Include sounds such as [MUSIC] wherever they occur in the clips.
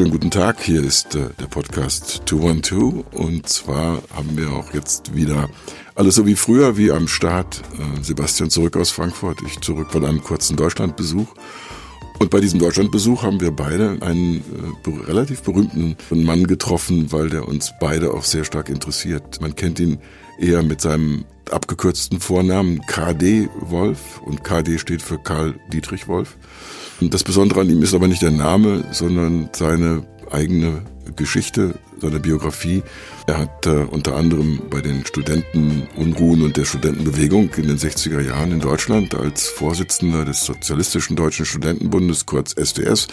Schönen guten Tag. Hier ist äh, der Podcast 212 und zwar haben wir auch jetzt wieder alles so wie früher, wie am Start. Äh, Sebastian zurück aus Frankfurt, ich zurück von einem kurzen Deutschlandbesuch. Und bei diesem Deutschlandbesuch haben wir beide einen äh, relativ berühmten Mann getroffen, weil der uns beide auch sehr stark interessiert. Man kennt ihn eher mit seinem abgekürzten Vornamen KD Wolf und KD steht für Karl Dietrich Wolf. Das Besondere an ihm ist aber nicht der Name, sondern seine eigene Geschichte, seine Biografie. Er hat äh, unter anderem bei den Studentenunruhen und der Studentenbewegung in den 60er Jahren in Deutschland als Vorsitzender des Sozialistischen Deutschen Studentenbundes, kurz SDS,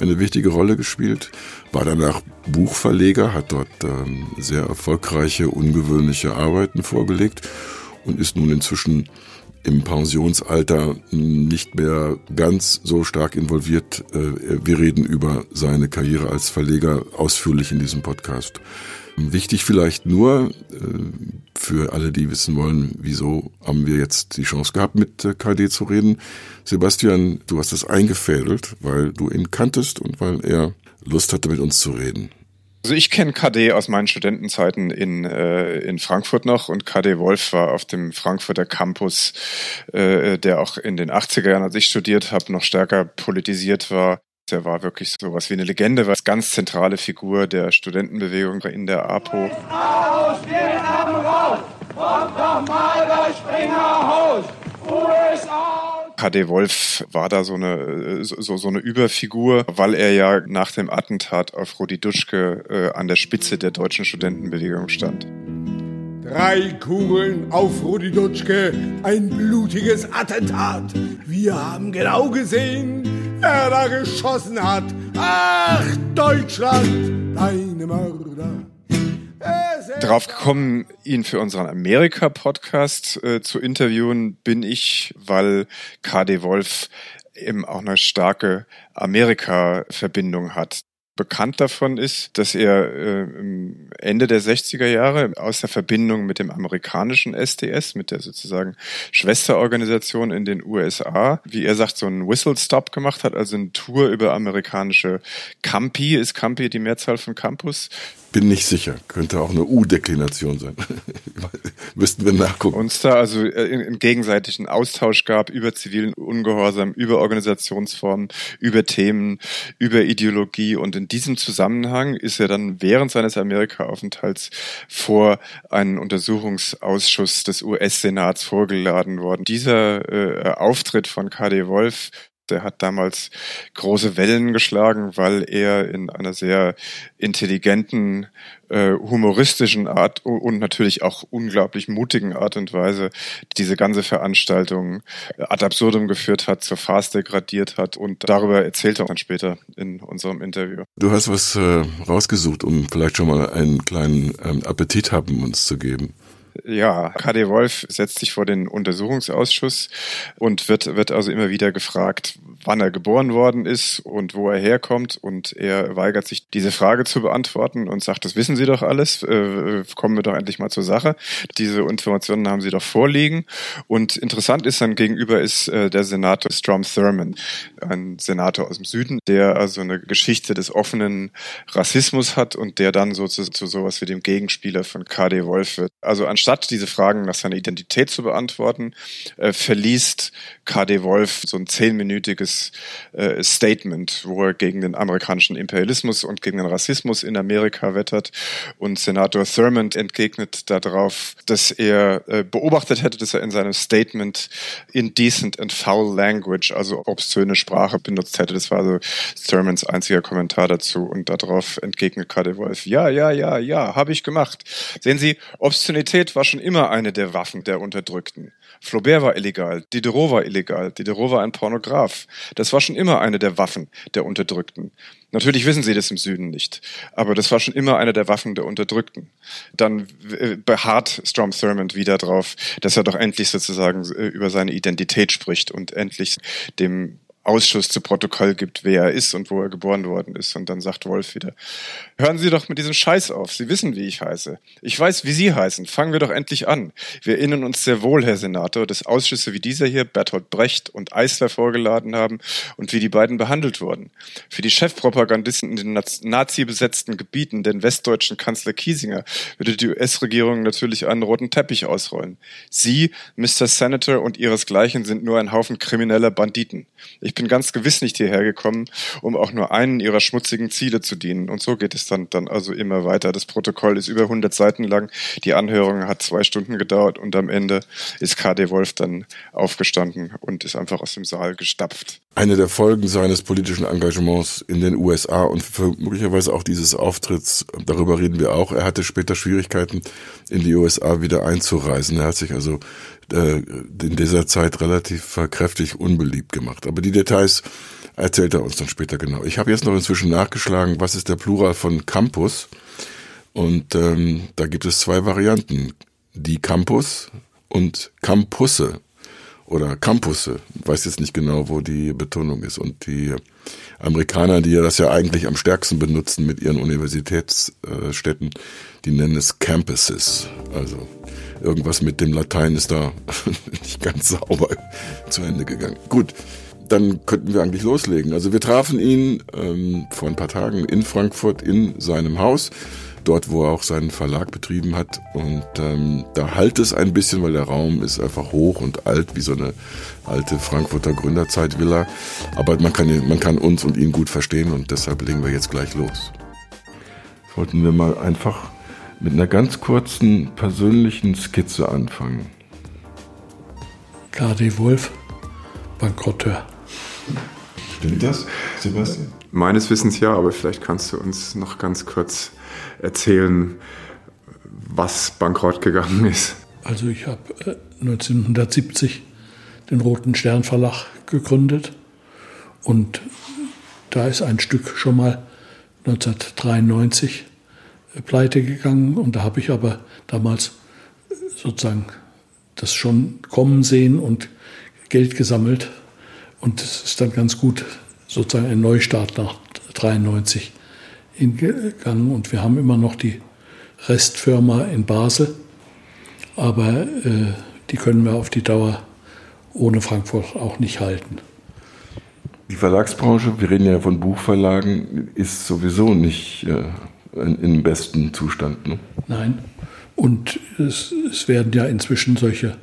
eine wichtige Rolle gespielt, war danach Buchverleger, hat dort ähm, sehr erfolgreiche, ungewöhnliche Arbeiten vorgelegt und ist nun inzwischen im Pensionsalter nicht mehr ganz so stark involviert. Äh, wir reden über seine Karriere als Verleger ausführlich in diesem Podcast. Wichtig vielleicht nur äh, für alle, die wissen wollen, wieso haben wir jetzt die Chance gehabt, mit äh, KD zu reden. Sebastian, du hast das eingefädelt, weil du ihn kanntest und weil er Lust hatte, mit uns zu reden. Also ich kenne KD aus meinen Studentenzeiten in, äh, in Frankfurt noch und KD Wolf war auf dem Frankfurter Campus, äh, der auch in den 80er Jahren, als ich studiert habe, noch stärker politisiert war. Der war wirklich sowas wie eine Legende, war ganz zentrale Figur der Studentenbewegung in der APO. Haben raus! USA! KD Wolf war da so eine, so, so eine Überfigur, weil er ja nach dem Attentat auf Rudi Dutschke äh, an der Spitze der deutschen Studentenbewegung stand. Drei Kugeln auf Rudi Dutschke, ein blutiges Attentat. Wir haben genau gesehen, wer da geschossen hat. Ach, Deutschland, deine Mörder drauf gekommen, ihn für unseren Amerika-Podcast äh, zu interviewen, bin ich, weil KD Wolf eben auch eine starke Amerika-Verbindung hat. Bekannt davon ist, dass er äh, Ende der 60er Jahre aus der Verbindung mit dem amerikanischen SDS, mit der sozusagen Schwesterorganisation in den USA, wie er sagt, so einen Whistle-Stop gemacht hat, also eine Tour über amerikanische Campi, ist Campi die Mehrzahl von Campus, bin nicht sicher. Könnte auch eine U-Deklination sein. [LAUGHS] Müssten wir nachgucken. Uns da also einen gegenseitigen Austausch gab über zivilen Ungehorsam, über Organisationsformen, über Themen, über Ideologie. Und in diesem Zusammenhang ist er dann während seines Amerika-Aufenthalts vor einen Untersuchungsausschuss des US-Senats vorgeladen worden. Dieser äh, Auftritt von KD Wolf der hat damals große Wellen geschlagen, weil er in einer sehr intelligenten, äh, humoristischen Art und natürlich auch unglaublich mutigen Art und Weise diese ganze Veranstaltung ad absurdum geführt hat, zur Farce degradiert hat und darüber erzählt er dann später in unserem Interview. Du hast was äh, rausgesucht, um vielleicht schon mal einen kleinen ähm, Appetit haben uns zu geben. Ja, KD Wolf setzt sich vor den Untersuchungsausschuss und wird, wird also immer wieder gefragt, wann er geboren worden ist und wo er herkommt. Und er weigert sich, diese Frage zu beantworten und sagt, das wissen Sie doch alles, äh, kommen wir doch endlich mal zur Sache. Diese Informationen haben Sie doch vorliegen. Und interessant ist dann gegenüber ist äh, der Senator Strom Thurman, ein Senator aus dem Süden, der also eine Geschichte des offenen Rassismus hat und der dann so zu, zu sowas wie dem Gegenspieler von KD Wolf wird. Also anstatt diese Fragen nach seiner Identität zu beantworten, äh, verliest KD Wolf so ein zehnminütiges äh, Statement, wo er gegen den amerikanischen Imperialismus und gegen den Rassismus in Amerika wettert. Und Senator Thurmond entgegnet darauf, dass er äh, beobachtet hätte, dass er in seinem Statement indecent and foul language, also obszöne Sprache benutzt hätte. Das war also Thurmonds einziger Kommentar dazu. Und darauf entgegnet KD Wolf, ja, ja, ja, ja, habe ich gemacht. Sehen Sie, Obszönität war schon immer eine der Waffen der Unterdrückten. Flaubert war illegal, Diderot war illegal, Diderot war ein Pornograf. Das war schon immer eine der Waffen der Unterdrückten. Natürlich wissen sie das im Süden nicht, aber das war schon immer eine der Waffen der Unterdrückten. Dann äh, beharrt Strom Thurmond wieder drauf, dass er doch endlich sozusagen äh, über seine Identität spricht und endlich dem Ausschuss zu Protokoll gibt, wer er ist und wo er geboren worden ist. Und dann sagt Wolf wieder, hören Sie doch mit diesem Scheiß auf. Sie wissen, wie ich heiße. Ich weiß, wie Sie heißen. Fangen wir doch endlich an. Wir erinnern uns sehr wohl, Herr Senator, dass Ausschüsse wie dieser hier Bertolt Brecht und Eisler vorgeladen haben und wie die beiden behandelt wurden. Für die Chefpropagandisten in den nazi-besetzten Gebieten, den westdeutschen Kanzler Kiesinger, würde die US-Regierung natürlich einen roten Teppich ausrollen. Sie, Mr. Senator und Ihresgleichen sind nur ein Haufen krimineller Banditen. Ich ich bin ganz gewiss nicht hierher gekommen, um auch nur einen ihrer schmutzigen Ziele zu dienen. Und so geht es dann, dann also immer weiter. Das Protokoll ist über 100 Seiten lang. Die Anhörung hat zwei Stunden gedauert und am Ende ist KD Wolf dann aufgestanden und ist einfach aus dem Saal gestapft. Eine der Folgen seines politischen Engagements in den USA und möglicherweise auch dieses Auftritts, darüber reden wir auch. Er hatte später Schwierigkeiten, in die USA wieder einzureisen. Er hat sich also äh, in dieser Zeit relativ kräftig unbeliebt gemacht. Aber die Details erzählt er uns dann später genau. Ich habe jetzt noch inzwischen nachgeschlagen, was ist der Plural von Campus? Und ähm, da gibt es zwei Varianten. Die Campus und Campusse oder Campusse. Ich weiß jetzt nicht genau, wo die Betonung ist. Und die Amerikaner, die ja das ja eigentlich am stärksten benutzen mit ihren Universitätsstädten, die nennen es Campuses. Also irgendwas mit dem Latein ist da [LAUGHS] nicht ganz sauber zu Ende gegangen. Gut, dann könnten wir eigentlich loslegen. Also wir trafen ihn ähm, vor ein paar Tagen in Frankfurt in seinem Haus, dort wo er auch seinen Verlag betrieben hat. Und ähm, da halt es ein bisschen, weil der Raum ist einfach hoch und alt, wie so eine alte Frankfurter Gründerzeitvilla. Aber man kann, man kann uns und ihn gut verstehen und deshalb legen wir jetzt gleich los. Sollten wir mal einfach mit einer ganz kurzen persönlichen Skizze anfangen. KD Wolf, Bankrotteur. Stimmt das, Sebastian? Meines Wissens ja, aber vielleicht kannst du uns noch ganz kurz erzählen, was bankrott gegangen ist. Also ich habe 1970 äh, den Roten Stern Verlag gegründet und da ist ein Stück schon mal 1993 pleite gegangen. Und da habe ich aber damals sozusagen das schon kommen sehen und Geld gesammelt. Und es ist dann ganz gut sozusagen ein Neustart nach 93 hingegangen. Und wir haben immer noch die Restfirma in Basel, aber äh, die können wir auf die Dauer ohne Frankfurt auch nicht halten. Die Verlagsbranche, wir reden ja von Buchverlagen, ist sowieso nicht äh, im besten Zustand. Ne? Nein. Und es, es werden ja inzwischen solche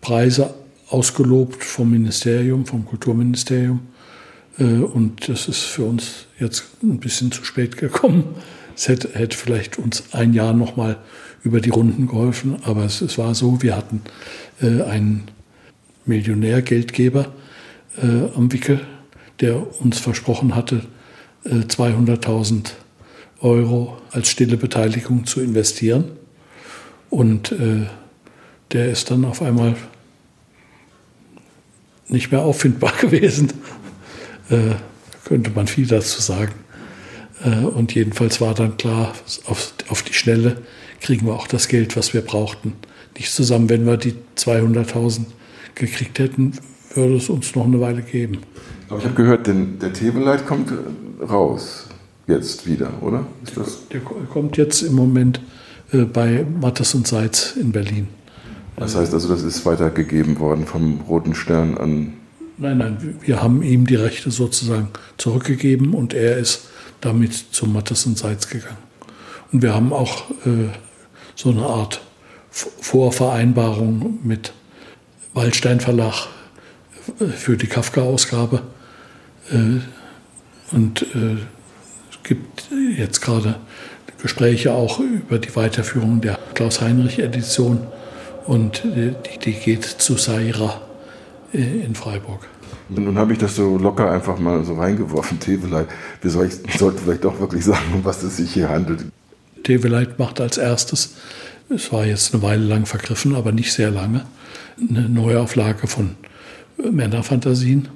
Preise ausgelobt vom Ministerium, vom Kulturministerium. Äh, und das ist für uns jetzt ein bisschen zu spät gekommen. Es hätte, hätte vielleicht uns ein Jahr noch mal über die Runden geholfen, aber es, es war so, wir hatten äh, einen Millionärgeldgeber äh, am Wickel, der uns versprochen hatte, äh, 200.000 Euro als stille Beteiligung zu investieren. Und äh, der ist dann auf einmal nicht mehr auffindbar [LAUGHS] gewesen. Äh, könnte man viel dazu sagen. Äh, und jedenfalls war dann klar, auf, auf die Schnelle kriegen wir auch das Geld, was wir brauchten. Nicht zusammen, wenn wir die 200.000 gekriegt hätten, würde es uns noch eine Weile geben. Aber ich habe gehört, denn der Tebeleit kommt raus jetzt wieder, oder? Der, der, kommt jetzt im Moment äh, bei Mattes und Seitz in Berlin. Das heißt also, das ist weitergegeben worden vom Roten Stern an. Nein, nein, wir haben ihm die Rechte sozusagen zurückgegeben und er ist damit zu Mattes und Seitz gegangen. Und wir haben auch äh, so eine Art Vorvereinbarung mit Waldstein Verlag äh, für die Kafka-Ausgabe. Äh, und äh, gibt jetzt gerade Gespräche auch über die Weiterführung der Klaus-Heinrich-Edition und die, die, geht zu Saira äh, in Freiburg. Nun habe ich das so locker einfach mal so reingeworfen, [LAUGHS] Teveleit. Wir soll, sollten vielleicht doch wirklich sagen, um was es sich hier handelt. Teveleit macht als erstes, es war jetzt eine Weile lang vergriffen, aber nicht sehr lange, eine Neuauflage von Männerfantasien.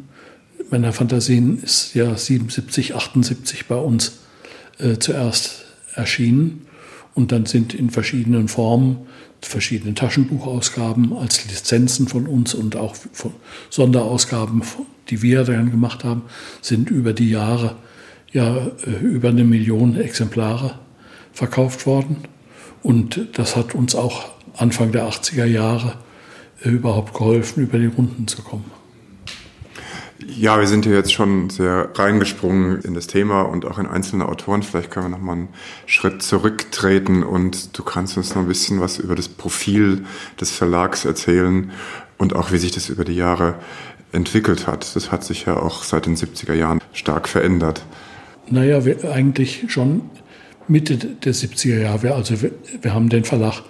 Männerfantasien ist ja 77, 78 bei uns äh, zuerst erschienen Und dann sind in verschiedenen Formen, verschiedene Taschenbuchausgaben als Lizenzen von uns und auch von Sonderausgaben, die wir dann gemacht haben, sind über die Jahre ja äh, über eine Million Exemplare verkauft worden. Und das hat uns auch Anfang der 80er Jahre äh, überhaupt geholfen, über die Runden zu kommen. Ja, wir sind hier jetzt schon sehr reingesprungen in das Thema und auch in einzelne Autoren. Vielleicht können wir noch mal einen Schritt zurücktreten und du kannst uns noch ein bisschen was über das Profil des Verlags erzählen und auch wie sich das über die Jahre entwickelt hat. Das hat sich ja auch seit den 70er Jahren stark verändert. Naja, eigentlich schon Mitte der 70er Jahre. Also wir, wir haben den Verlag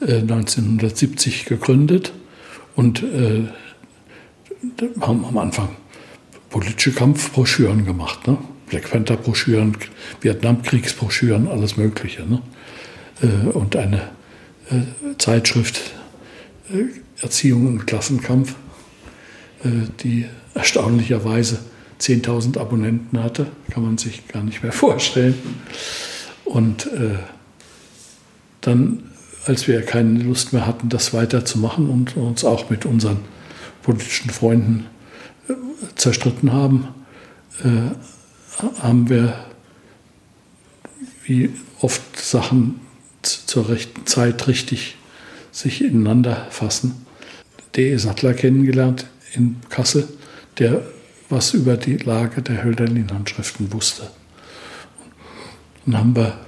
äh, 1970 gegründet und äh, haben am Anfang politische Kampfbroschüren gemacht. Ne? Black Panther-Broschüren, Vietnamkriegsbroschüren, alles Mögliche. Ne? Äh, und eine äh, Zeitschrift äh, Erziehung und Klassenkampf, die erstaunlicherweise 10.000 Abonnenten hatte, kann man sich gar nicht mehr [LAUGHS] vorstellen. Und dann, als wir keine Lust mehr hatten, das weiterzumachen und uns auch mit unseren politischen Freunden zerstritten haben, äh, haben wir wie oft Sachen zur rechten Zeit richtig sich ineinander fassen. D.E. Sattler kennengelernt in Kassel, der was über die Lage der Hölderlin-Handschriften wusste. Dann haben wir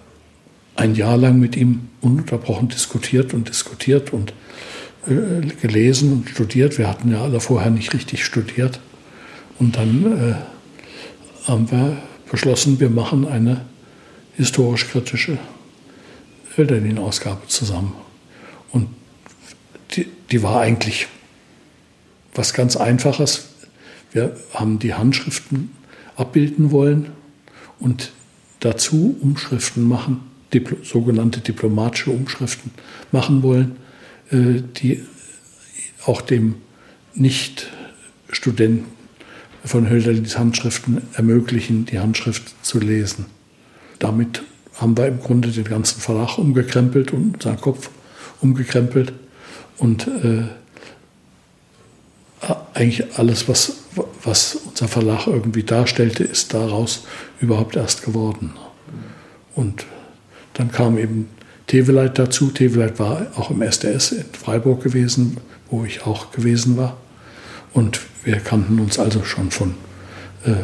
ein Jahr lang mit ihm ununterbrochen diskutiert und diskutiert und äh, gelesen und studiert. Wir hatten ja alle vorher nicht richtig studiert. Und dann äh, haben wir beschlossen, wir machen eine historisch-kritische Hölderlin-Ausgabe zusammen. Und die, die war eigentlich was ganz Einfaches. Wir haben die Handschriften abbilden wollen und dazu Umschriften machen, dipl sogenannte diplomatische Umschriften machen wollen, äh, die auch dem Nicht-Studenten von Hölderlins Handschriften ermöglichen, die Handschrift zu lesen. Damit haben wir im Grunde den ganzen Verlag umgekrempelt und seinen Kopf umgekrempelt und äh, eigentlich alles, was, was unser Verlag irgendwie darstellte, ist daraus überhaupt erst geworden. Und dann kam eben Teveleit dazu. Teveleit war auch im SDS in Freiburg gewesen, wo ich auch gewesen war. Und wir kannten uns also schon von äh,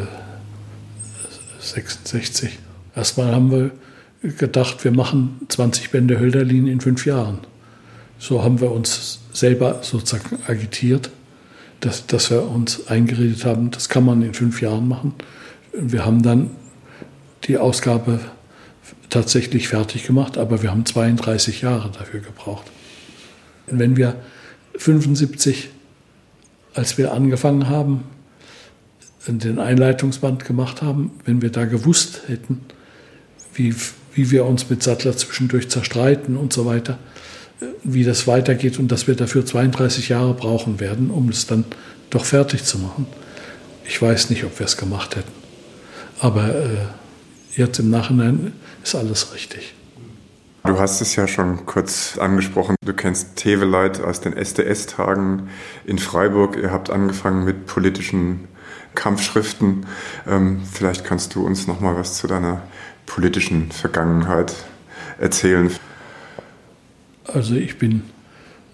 66. Erstmal haben wir gedacht, wir machen 20 Bände Hölderlin in fünf Jahren. So haben wir uns selber sozusagen agitiert dass, dass wir uns eingeredet haben, das kann man in fünf Jahren machen. Wir haben dann die Ausgabe tatsächlich fertig gemacht, aber wir haben 32 Jahre dafür gebraucht. Wenn wir 75, als wir angefangen haben, den Einleitungsband gemacht haben, wenn wir da gewusst hätten, wie, wie wir uns mit Sattler zwischendurch zerstreiten und so weiter, wie das weitergeht und dass wir dafür 32 Jahre brauchen werden, um es dann doch fertig zu machen. Ich weiß nicht, ob wir es gemacht hätten. Aber äh, jetzt im Nachhinein ist alles richtig. Du hast es ja schon kurz angesprochen. Du kennst Teveleit aus den SDS-Tagen in Freiburg. Ihr habt angefangen mit politischen Kampfschriften. Ähm, vielleicht kannst du uns noch mal was zu deiner politischen Vergangenheit erzählen. Also ich bin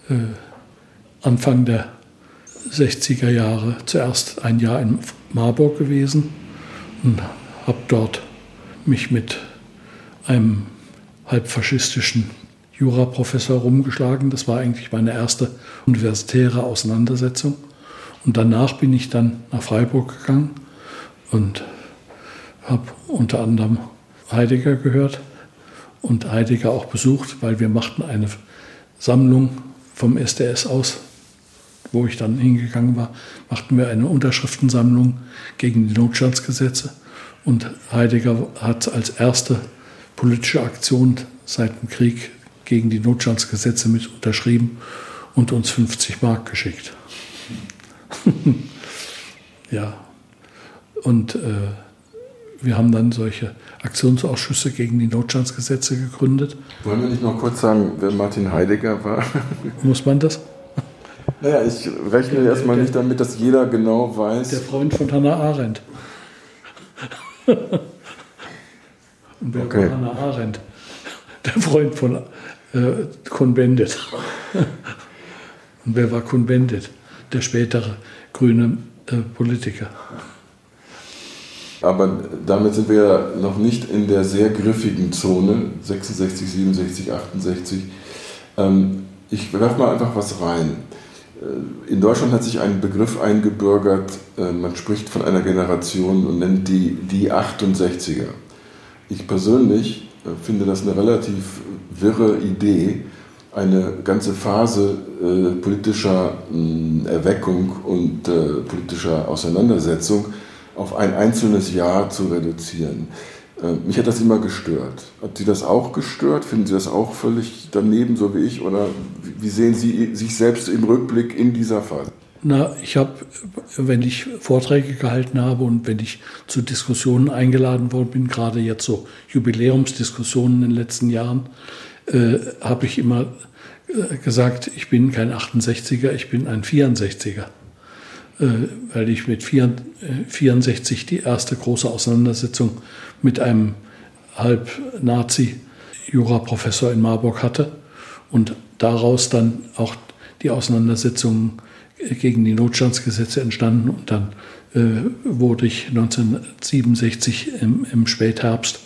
äh, Anfang der 60er Jahre zuerst ein Jahr in Marburg gewesen und habe dort mich mit einem halbfaschistischen Juraprofessor rumgeschlagen. Das war eigentlich meine erste universitäre Auseinandersetzung. Und danach bin ich dann nach Freiburg gegangen und habe unter anderem Heidegger gehört und Heidegger auch besucht, weil wir machten eine Sammlung vom SDS aus, wo ich dann hingegangen war, machten wir eine Unterschriftensammlung gegen die Notstandsgesetze. Und Heidegger hat als erste politische Aktion seit dem Krieg gegen die Notstandsgesetze mit unterschrieben und uns 50 Mark geschickt. [LAUGHS] ja. Und äh, wir haben dann solche Aktionsausschüsse gegen die Notstandsgesetze gegründet. Wollen wir nicht noch kurz sagen, wer Martin Heidegger war? [LAUGHS] Muss man das? Naja, ich rechne erstmal nicht damit, dass jeder genau weiß. Der Freund von Hannah Arendt. [LAUGHS] Und wer Okay. war Hannah Arendt? [LAUGHS] Der Freund von äh, Cohn-Bendit. [LAUGHS] Und wer war Cohn-Bendit? Der spätere grüne äh, Politiker. Aber damit sind wir noch nicht in der sehr griffigen Zone, 66, 67, 68. Ähm, ich werfe mal einfach was rein. Äh, In Deutschland hat sich ein Begriff eingebürgert, äh, man spricht von einer Generation und nennt die die 68er. Ich persönlich äh, finde das eine relativ wirre Idee, eine ganze Phase äh, politischer mh, Erweckung und äh, politischer Auseinandersetzung auf ein einzelnes Jahr zu reduzieren. Äh, mich hat das immer gestört. Hat Sie das auch gestört? Finden Sie das auch völlig daneben, so wie ich? Oder wie sehen Sie sich selbst im Rückblick in dieser Phase? Na, ich habe, wenn ich Vorträge gehalten habe und wenn ich zu Diskussionen eingeladen worden bin, gerade jetzt so Jubiläumsdiskussionen in den letzten Jahren, äh, habe ich immer äh, gesagt, ich bin kein 68er, ich bin ein 64er. Äh, weil ich mit vier, äh, 64 die erste große Auseinandersetzung mit einem Halb-Nazi-Juraprofessor in Marburg hatte und daraus dann auch die Auseinandersetzungen gegen die Notstandsgesetze entstanden und dann äh, wurde ich 1967 im, im Spätherbst,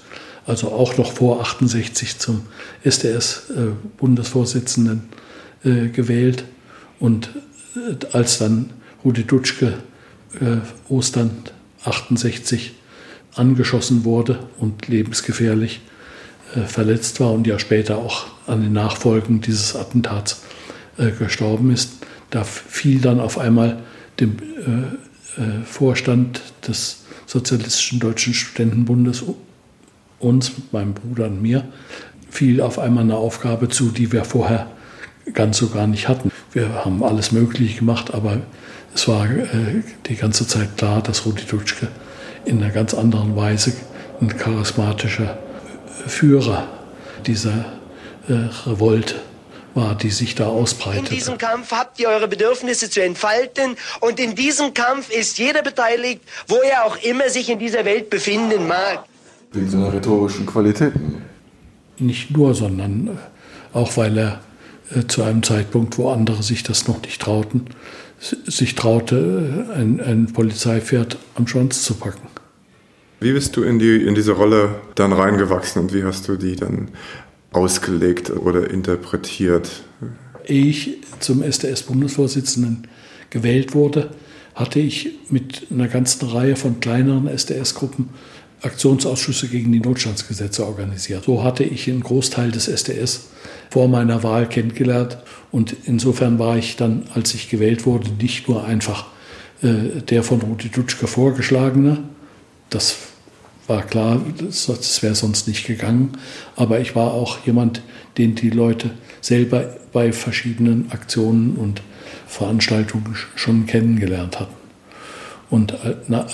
also auch noch vor 68 zum SDS-Bundesvorsitzenden äh, gewählt und äh, als dann Rudi Dutschke äh, Ostern 68 angeschossen wurde und lebensgefährlich äh, verletzt war und ja später auch an den Nachfolgen dieses Attentats äh, gestorben ist. Da fiel dann auf einmal dem äh, äh, Vorstand des Sozialistischen Deutschen Studentenbundes uns, meinem Bruder und mir, fiel auf einmal eine Aufgabe zu, die wir vorher ganz so gar nicht hatten. Wir haben alles Mögliche gemacht, aber es war äh, die ganze Zeit klar, dass Rudi Dutschke in einer ganz anderen Weise ein charismatischer Führer dieser äh, Revolte war, die sich da In ausbreitete. diesem Kampf habt ihr eure Bedürfnisse zu entfalten und in diesem Kampf ist jeder beteiligt, wo er auch immer sich in dieser Welt befinden mag. Wegen seiner rhetorischen Qualitäten. Nicht nur, sondern äh, auch weil er äh, zu einem Zeitpunkt, wo andere sich das noch nicht trauten, sich traute, äh, ein, ein Polizeipferd am Schwanz zu packen. Wie bist du in, die, in diese Rolle dann reingewachsen und wie hast du die dann ausgelegt oder interpretiert? Ehe ich zum SDS-Bundesvorsitzenden gewählt wurde, hatte ich mit einer ganzen Reihe von kleineren SDS-Gruppen Aktionsausschüsse gegen die Notstandsgesetze organisiert. So hatte ich einen Großteil des SDS vor meiner Wahl kennengelernt und insofern war ich dann, als ich gewählt wurde, nicht nur einfach äh, der von Rudi Dutschke vorgeschlagene, das war klar, das, wäre sonst nicht gegangen. Aber ich war auch jemand, den die Leute selber bei verschiedenen Aktionen und Veranstaltungen sch- schon kennengelernt hatten. Und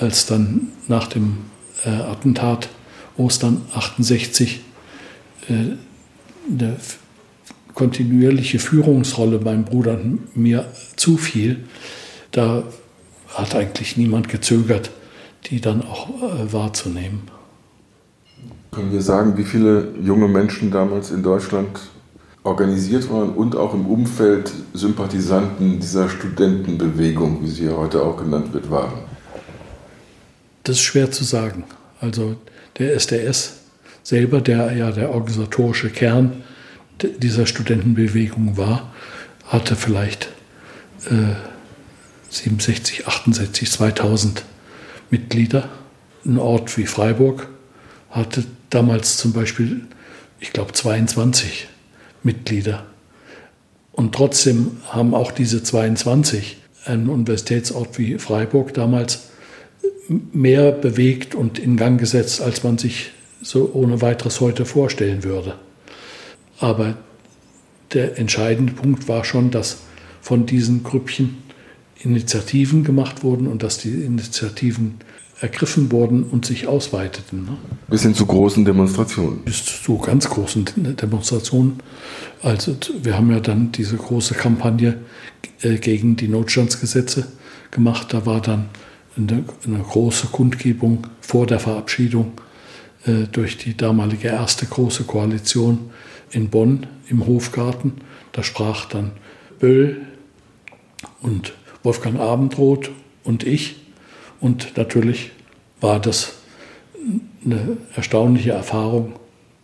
als dann nach dem äh, Attentat Ostern 68 äh, eine kontinuierliche Führungsrolle meinem Bruder mir zufiel, da hat eigentlich niemand gezögert, die dann auch äh, wahrzunehmen. Können wir sagen, wie viele junge Menschen damals in Deutschland organisiert waren und auch im Umfeld Sympathisanten dieser Studentenbewegung, wie sie ja heute auch genannt wird, waren? Das ist schwer zu sagen. Also der SDS selber, der ja der organisatorische Kern dieser Studentenbewegung war, hatte vielleicht äh, 67, 68, 2000 Mitglieder. Ein Ort wie Freiburg hatte damals zum Beispiel, ich glaube, 22 Mitglieder. Und trotzdem haben auch diese 22 einen Universitätsort wie Freiburg damals mehr bewegt und in Gang gesetzt, als man sich so ohne weiteres heute vorstellen würde. Aber der entscheidende Punkt war schon, dass von diesen Grüppchen Initiativen gemacht wurden und dass die Initiativen ergriffen wurden und sich ausweiteten. Ne? Bis hin zu großen Demonstrationen. Bis zu ganz großen Demonstrationen. Also wir haben ja dann diese große Kampagne äh, gegen die Notstandsgesetze gemacht. Da war dann eine, eine große Kundgebung vor der Verabschiedung äh, durch die damalige erste große Koalition in Bonn im Hofgarten. Da sprach dann Böll und Wolfgang Abendroth und ich. Und natürlich war das eine erstaunliche Erfahrung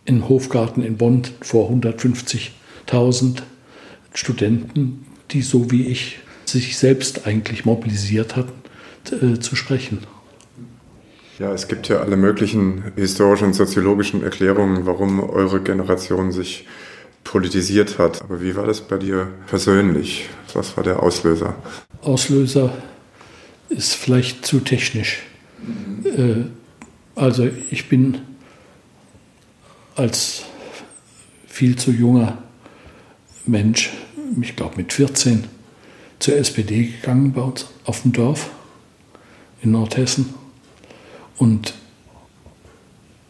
im Hofgarten in Bonn vor 150.000 Studenten, die so wie ich sich selbst eigentlich mobilisiert hatten, äh, zu sprechen. Ja, es gibt ja alle möglichen historischen und soziologischen Erklärungen, warum eure Generation sich politisiert hat. Aber wie war das bei dir persönlich? Was war der Auslöser? Auslöser ist vielleicht zu technisch. Mhm. Also ich bin als viel zu junger Mensch, ich glaube mit 14, zur SPD gegangen bei uns auf dem Dorf in Nordhessen. Und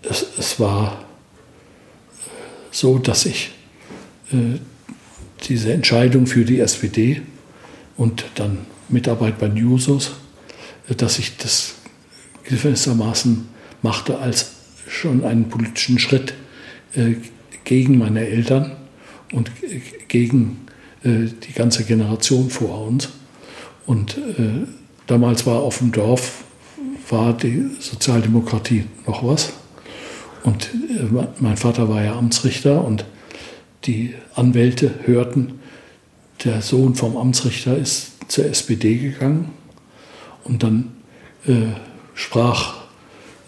es, es war so, dass ich äh, diese Entscheidung für die SPD und dann Mitarbeit bei Newsos, äh, dass ich das gewissermaßen machte als schon einen politischen Schritt äh, gegen meine Eltern und gegen die ganze Generation vor uns. Und damals war auf dem Dorf war die Sozialdemokratie noch was. Und mein Vater war ja Amtsrichter und die Anwälte hörten, der Sohn vom Amtsrichter ist zur SPD gegangen. Und dann äh, sprach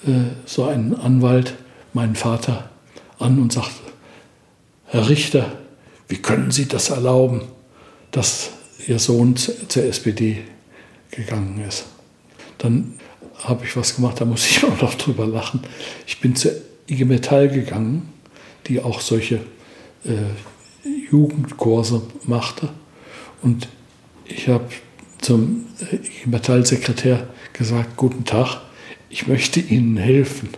äh, so ein Anwalt meinen Vater an und sagte, Herr Richter, wie können Sie das erlauben, dass Ihr Sohn zur SPD gegangen ist? Dann habe ich was gemacht, da muss ich [LAUGHS] auch noch drüber lachen. Ich bin zur IG Metall gegangen, die auch solche äh, Jugendkurse machte. Und ich habe zum äh, Metallsekretär gesagt, guten Tag, ich möchte Ihnen helfen.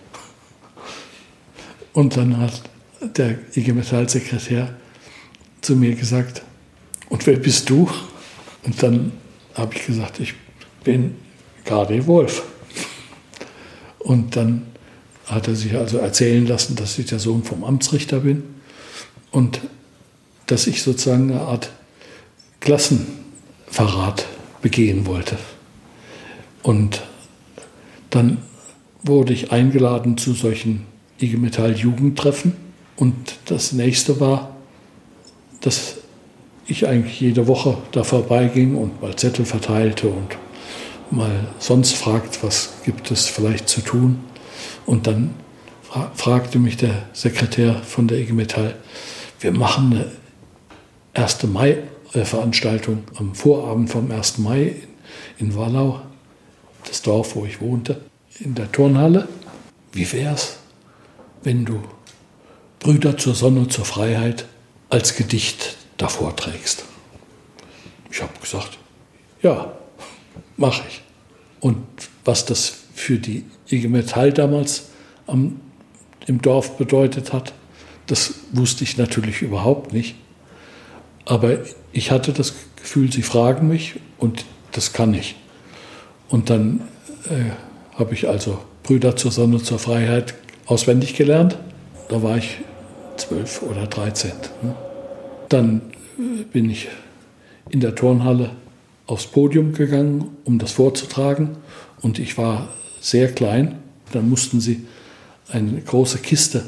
Und dann hat der IG Metall-Sekretär zu mir gesagt, und wer bist du? Und dann habe ich gesagt, ich bin G.D. Wolf. Und dann hat er sich also erzählen lassen, dass ich der Sohn vom Amtsrichter bin und dass ich sozusagen eine Art Klassenverrat begehen wollte. Und dann wurde ich eingeladen zu solchen IG Metall Jugendtreffen und das nächste war, dass ich eigentlich jede Woche da vorbeiging und mal Zettel verteilte und mal sonst fragt, was gibt es vielleicht zu tun. Und dann fragte mich der Sekretär von der IG Metall, wir machen eine 1. Mai-Veranstaltung am Vorabend vom 1. Mai in Wallau, das Dorf, wo ich wohnte, in der Turnhalle. Wie wär's, wenn du Brüder zur Sonne, zur Freiheit als Gedicht davor trägst? Ich habe gesagt, ja, mache ich. Und was das für die IG Metall damals am, im Dorf bedeutet hat, das wusste ich natürlich überhaupt nicht. Aber ich hatte das Gefühl, sie fragen mich und das kann ich. Und dann äh, habe ich also Brüder zur Sonne, zur Freiheit auswendig gelernt. Da war ich zwölf oder dreizehn. Ne? Dann bin ich in der Turnhalle aufs Podium gegangen, um das vorzutragen. Und ich war sehr klein. Dann mussten sie eine große Kiste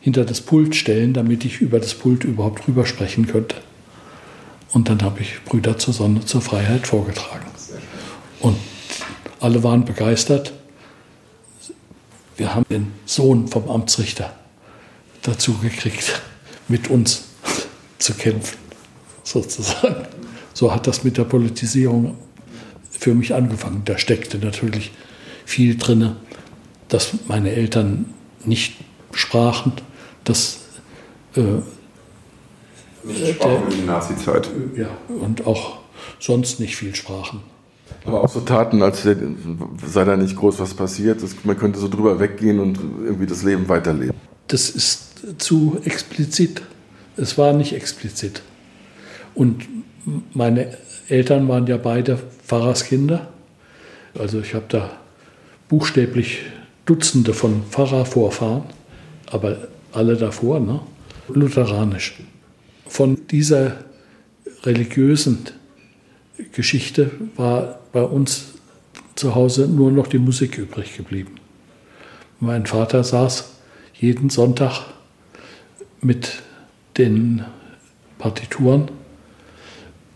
hinter das Pult stellen, damit ich über das Pult überhaupt rüber sprechen könnte. Und dann habe ich Brüder zur Sonne, zur Freiheit vorgetragen. Und alle waren begeistert. Wir haben den Sohn vom Amtsrichter dazu gekriegt, mit uns zu kämpfen, sozusagen. So hat das mit der Politisierung für mich angefangen. Da steckte natürlich viel drin, dass meine Eltern nicht sprachen, dass äh, nicht sprachen in der Nazi-Zeit. Ja, und auch sonst nicht viel sprachen. Aber auch so Taten, als sei da nicht groß was passiert, das, man könnte so drüber weggehen und irgendwie das Leben weiterleben. Das ist zu explizit. Es war nicht explizit. Und meine Eltern waren ja beide Pfarrerskinder. Also ich habe da buchstäblich Dutzende von Pfarrervorfahren, aber alle davor, ne? lutheranisch. Von dieser religiösen Geschichte war bei uns zu Hause nur noch die Musik übrig geblieben. Mein Vater saß jeden Sonntag mit den Partituren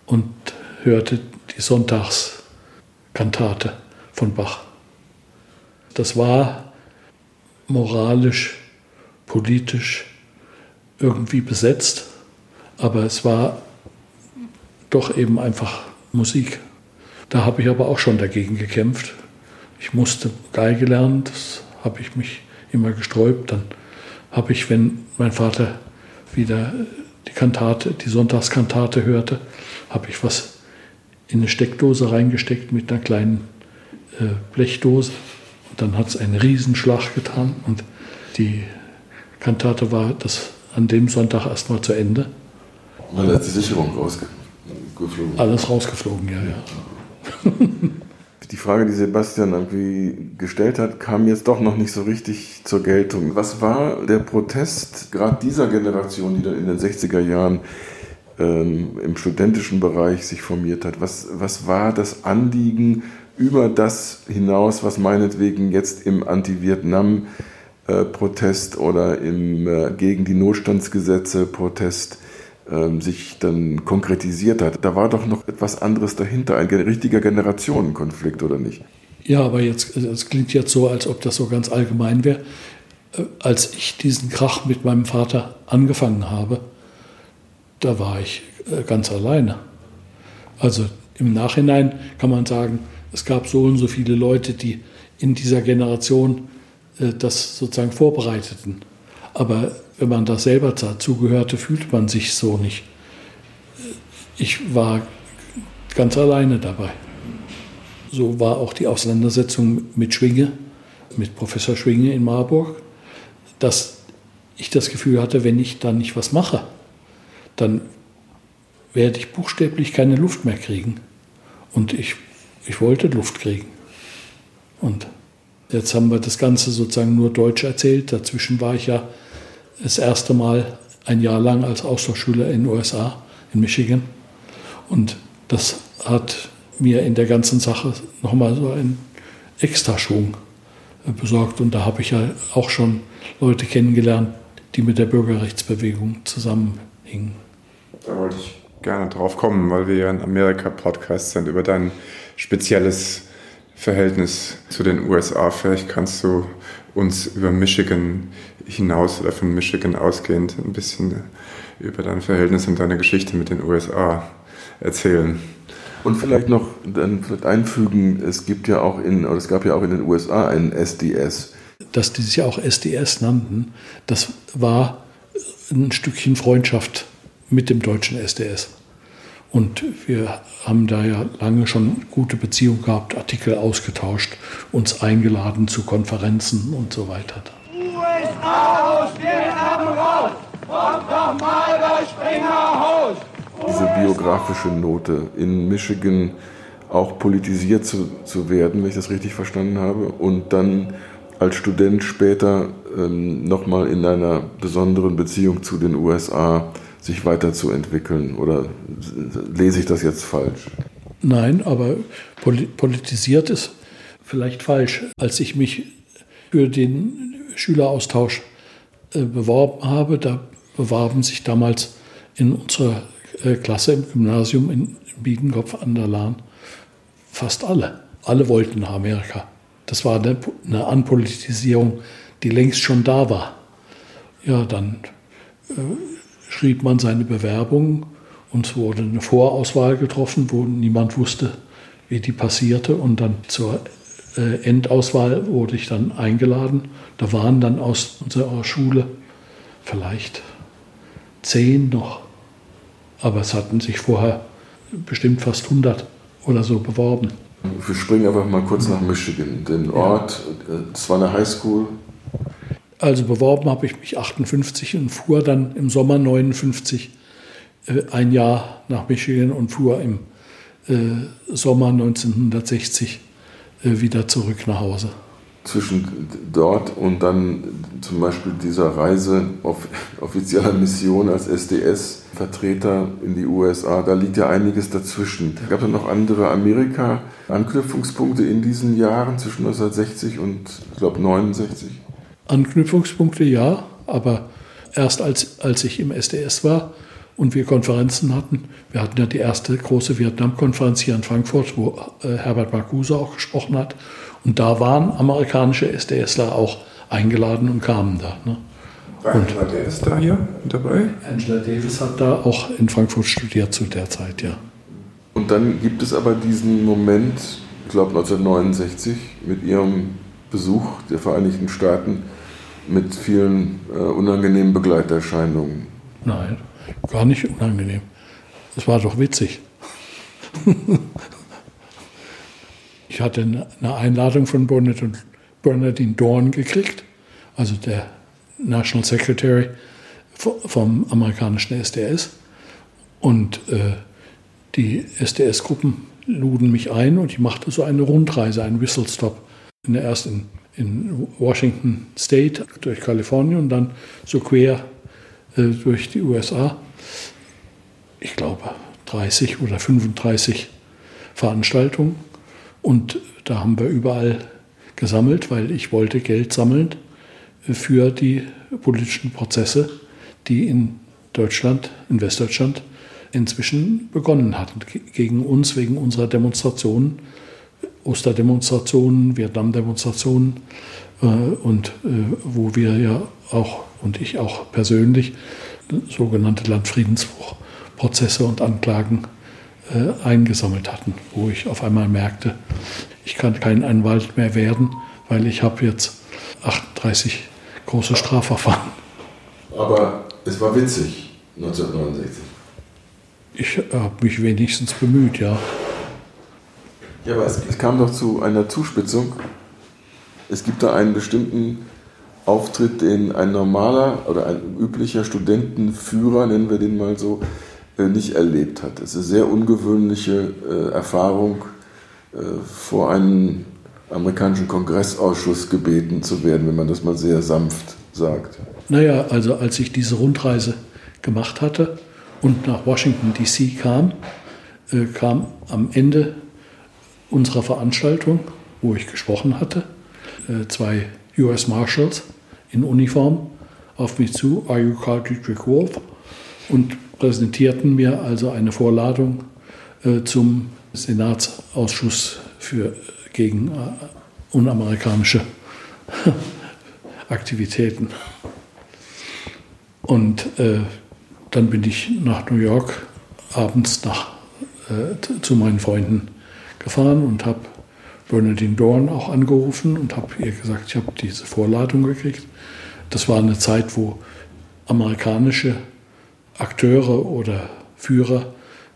und hörte die Sonntagskantate von Bach. Das war moralisch, politisch irgendwie besetzt, aber es war doch eben einfach Musik. Da habe ich aber auch schon dagegen gekämpft. Ich musste Geige lernen, das habe ich mich immer gesträubt. Dann habe ich, wenn mein Vater wieder die Kantate, die Sonntagskantate hörte, habe ich was in eine Steckdose reingesteckt mit einer kleinen äh, Blechdose. Und dann hat es einen Riesenschlag getan und die Kantate war das an dem Sonntag erstmal zu Ende. Weil da ist die Sicherung rausgeflogen. Alles rausgeflogen, ja, ja. [LAUGHS] Die Frage, die Sebastian irgendwie gestellt hat, kam jetzt doch noch nicht so richtig zur Geltung. Was war der Protest gerade dieser Generation, die dann in den 60er Jahren ähm, im studentischen Bereich sich formiert hat? Was, was war das Anliegen über das hinaus, was meinetwegen jetzt im Anti-Vietnam-Protest oder im, äh, gegen die Notstandsgesetze Protest ähm, sich dann konkretisiert hat. Da war doch noch etwas anderes dahinter, ein richtiger Generationenkonflikt, oder nicht? Ja, aber jetzt, es klingt jetzt so, als ob das so ganz allgemein wäre. Äh, als ich diesen Krach mit meinem Vater angefangen habe, da war ich äh, ganz alleine. Also im Nachhinein kann man sagen, es gab so und so viele Leute, die in dieser Generation äh, das sozusagen vorbereiteten. Aber wenn man da selber dazugehörte, fühlt man sich so nicht. Ich war ganz alleine dabei. So war auch die Auseinandersetzung mit Schwinge, mit Professor Schwinge in Marburg, dass ich das Gefühl hatte, wenn ich da nicht was mache, dann werde ich buchstäblich keine Luft mehr kriegen. Und ich, ich wollte Luft kriegen. Und jetzt haben wir das Ganze sozusagen nur Deutsch erzählt. Dazwischen war ich ja das erste Mal ein Jahr lang als Austauschschüler in den USA, in Michigan. Und das hat mir in der ganzen Sache nochmal so einen Extraschwung äh, besorgt. Und da habe ich ja auch schon Leute kennengelernt, die mit der Bürgerrechtsbewegung zusammenhingen. Da wollte ich gerne drauf kommen, weil wir ja ein Amerika-Podcast sind über dein spezielles Verhältnis zu den USA. Vielleicht kannst du uns über Michigan hinaus oder von Michigan ausgehend ein bisschen über dein Verhältnis und deine Geschichte mit den USA erzählen. Und vielleicht noch dann einfügen, es gibt ja auch in, oder es gab ja auch in den USA einen SDS. Dass die sich auch SDS nannten, das war ein Stückchen Freundschaft mit dem deutschen SDS. Und wir haben da ja lange schon gute Beziehungen gehabt, Artikel ausgetauscht, uns eingeladen zu Konferenzen und so weiter. USA aus, Vietnam raus! Kommt doch mal bei Springer Haus! Diese biografische Note in Michigan auch politisiert zu, zu werden, wenn ich das richtig verstanden habe, und dann als Student später ähm, nochmal in einer besonderen Beziehung zu den USA sich weiterzuentwickeln? Oder lese ich das jetzt falsch? Nein, aber politisiert ist vielleicht falsch. Als ich mich für den Schüleraustausch äh, beworben habe, da bewarben sich damals in unserer äh, Klasse im Gymnasium in Biedenkopf an der Lahn fast alle. Alle wollten nach Amerika. Das war eine, eine Anpolitisierung, die längst schon da war. Ja, dann äh, schrieb man seine Bewerbung und es wurde eine Vorauswahl getroffen, wo niemand wusste, wie die passierte. Und dann zur äh, Endauswahl wurde ich dann eingeladen. Da waren dann aus unserer Schule vielleicht zehn noch. Aber es hatten sich vorher bestimmt fast 100 oder so beworben. Wir springen einfach mal kurz nach Michigan. Den Ort, es war eine Highschool. Also beworben habe ich mich 58 und fuhr dann im Sommer 59 äh, ein Jahr nach Michigan und fuhr im äh, Sommer 1960 äh, wieder zurück nach Hause. Zwischen dort und dann zum Beispiel dieser Reise auf [LAUGHS] offizieller Mission als SDS-Vertreter in die USA, da liegt ja einiges dazwischen. Gab es noch andere Amerika-Anknüpfungspunkte in diesen Jahren zwischen 1960 und, ich glaube, 69? Anknüpfungspunkte ja, aber erst als, als ich im SDS war, und wir Konferenzen hatten. Wir hatten ja die erste große Vietnam-Konferenz hier in Frankfurt, wo äh, Herbert Marcuse auch gesprochen hat. Und da waren amerikanische SDSler auch eingeladen und kamen da. Ne? War und Angela Davis da hier dabei? Angela Davis hat da auch in Frankfurt studiert zu der Zeit, ja. Und dann gibt es aber diesen Moment, ich glaube 1969, mit ihrem Besuch der Vereinigten Staaten mit vielen äh, unangenehmen Begleiterscheinungen. Nein. Gar nicht unangenehm. Das war doch witzig. [LAUGHS] ich hatte eine Einladung von Bernardine Dorn gekriegt, also der National Secretary vom amerikanischen SDS. Und äh, die SDS-Gruppen luden mich ein und ich machte so eine Rundreise, einen Whistle-Stop. Erst in, in Washington State durch Kalifornien und dann so quer äh, durch die USA. Ich glaube 30 oder 35 Veranstaltungen. Und da haben wir überall gesammelt, weil ich wollte Geld sammeln für die politischen Prozesse, die in Deutschland, in Westdeutschland inzwischen begonnen hatten. Gegen uns wegen unserer Demonstrationen, Osterdemonstrationen, Vietnamdemonstrationen äh, und äh, wo wir ja auch und ich auch persönlich sogenannte Landfriedensbruchprozesse und Anklagen äh, eingesammelt hatten, wo ich auf einmal merkte, ich kann kein Anwalt mehr werden, weil ich habe jetzt 38 große Strafverfahren. Aber es war witzig 1969. Ich habe mich wenigstens bemüht, ja. Ja, aber es, es kam doch zu einer Zuspitzung. Es gibt da einen bestimmten Auftritt, den ein normaler oder ein üblicher Studentenführer, nennen wir den mal so, äh, nicht erlebt hat. Es ist eine sehr ungewöhnliche äh, Erfahrung, äh, vor einen amerikanischen Kongressausschuss gebeten zu werden, wenn man das mal sehr sanft sagt. Naja, also als ich diese Rundreise gemacht hatte und nach Washington DC kam, kam am Ende unserer Veranstaltung, wo ich gesprochen hatte, zwei US Marshals in Uniform auf mich zu, Are you Carl Dietrich Wolf? Und präsentierten mir also eine Vorladung äh, zum Senatsausschuss für, gegen äh, unamerikanische [LAUGHS] Aktivitäten. Und äh, dann bin ich nach New York abends nach, äh, zu meinen Freunden gefahren und habe Bernadine Dorn auch angerufen und habe ihr gesagt, ich habe diese Vorladung gekriegt. Das war eine Zeit, wo amerikanische Akteure oder Führer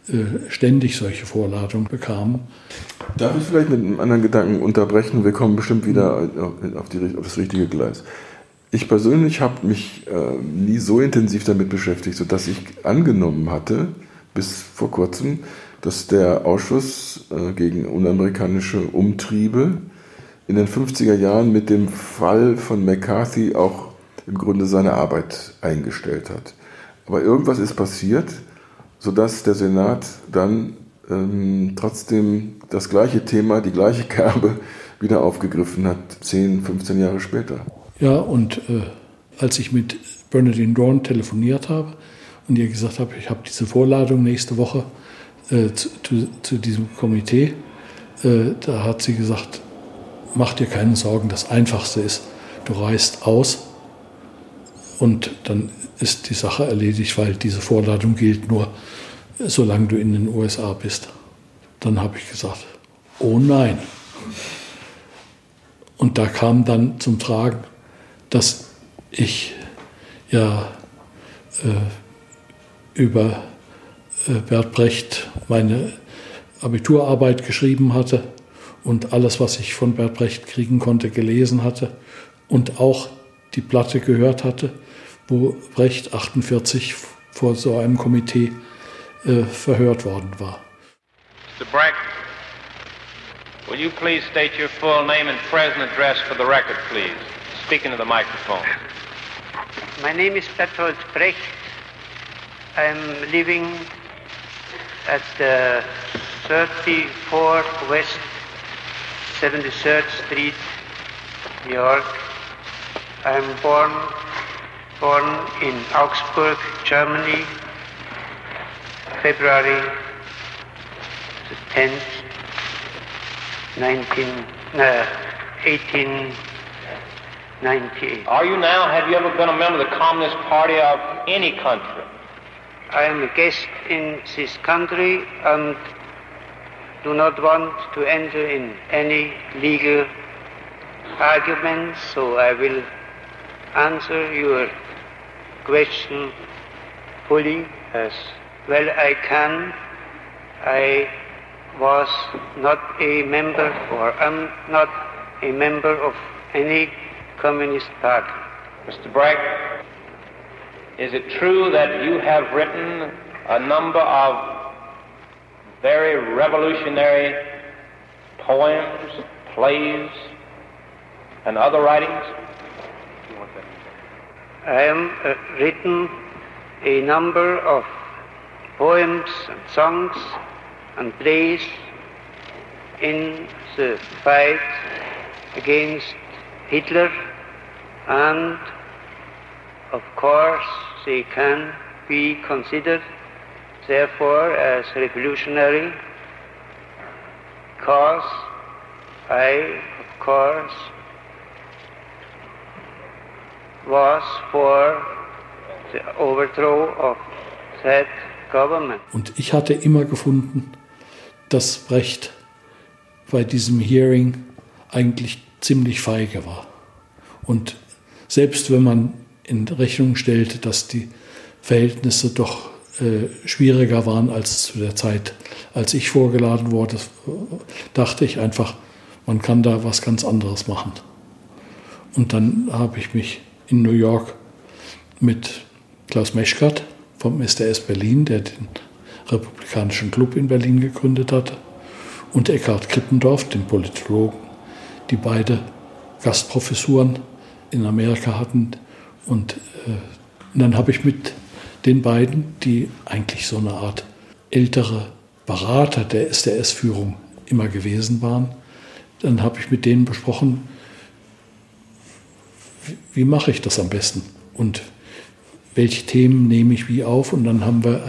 äh, ständig solche Vorladungen bekamen. Darf ich vielleicht mit einem anderen Gedanken unterbrechen? Wir kommen bestimmt wieder auf, die, auf das richtige Gleis. Ich persönlich habe mich äh, nie so intensiv damit beschäftigt, sodass ich angenommen hatte, bis vor kurzem, dass der Ausschuss äh, gegen unamerikanische Umtriebe in den 50er Jahren mit dem Fall von McCarthy auch im Grunde seine Arbeit eingestellt hat. Aber irgendwas ist passiert, sodass der Senat dann ähm, trotzdem das gleiche Thema, die gleiche Kerbe [LAUGHS] wieder aufgegriffen hat, 10, 15 Jahre später. Ja, und äh, als ich mit Bernadine Dorn telefoniert habe und ihr gesagt habe, ich habe diese Vorladung nächste Woche äh, zu, zu, zu, diesem Komitee, äh, da hat sie gesagt, mach dir keine Sorgen, das Einfachste ist, du reist aus und dann ist die Sache erledigt, weil diese Vorladung gilt nur, solange du in den USA bist. Dann habe ich gesagt, oh nein. Und da kam dann zum Tragen, dass ich ja äh, über Bert Brecht meine Abiturarbeit geschrieben hatte und alles, was ich von Bert Brecht kriegen konnte, gelesen hatte und auch die Platte gehört hatte, wo Brecht 48 vor so einem Komitee äh, verhört worden war. Mr. Brecht, will you please state your full name and present address for the record, please? Speak into the microphone. My name is Bertolt Brecht. I'm living at the 34 West 73rd Street, New York. I'm born born in Augsburg, Germany, February the 10th, 19, uh, 1898. Are you now, have you ever been a member of the Communist Party of any country? I am a guest in this country and do not want to enter in any legal arguments, so I will answer your question fully as well I can. I was not a member or am not a member of any communist party. Mr. Bragg, is it true that you have written a number of very revolutionary poems, plays, and other writings? I have uh, written a number of poems and songs and plays in the fight against Hitler and of course they can be considered therefore as revolutionary because I of course was for the overthrow of that government. Und ich hatte immer gefunden, dass Brecht bei diesem Hearing eigentlich ziemlich feige war. Und selbst wenn man in Rechnung stellte, dass die Verhältnisse doch äh, schwieriger waren als zu der Zeit, als ich vorgeladen wurde, dachte ich einfach, man kann da was ganz anderes machen. Und dann habe ich mich in New York mit Klaus Meschkat vom SDS Berlin, der den Republikanischen Club in Berlin gegründet hatte, und Eckhard Krippendorf, den Politologen, die beide Gastprofessuren in Amerika hatten. Und, äh, dann habe ich mit den beiden, die eigentlich so eine Art ältere Berater der SDS-Führung immer gewesen waren, dann habe ich mit denen besprochen, wie mache ich das am besten und welche Themen nehme ich wie auf. Und dann haben wir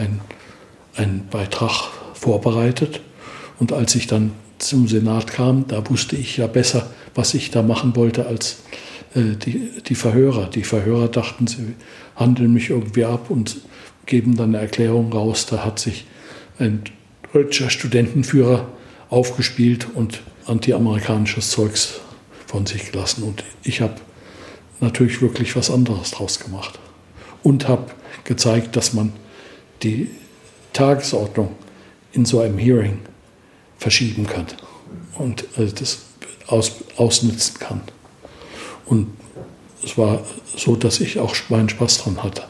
einen Beitrag vorbereitet. Und als ich dann zum Senat kam, da wusste ich ja besser, was ich da machen wollte, als die, die Verhörer. Die Verhörer dachten, sie handeln mich irgendwie ab und geben dann eine Erklärung raus. Da hat sich ein deutscher Studentenführer aufgespielt und antiamerikanisches Zeugs von sich gelassen. Und ich habe natürlich wirklich was anderes draus gemacht. Und habe gezeigt, dass man die Tagesordnung in so einem Hearing verschieben kann und äh, das aus, ausnutzen kann. Und es war so, dass ich auch meinen Spaß dran hatte.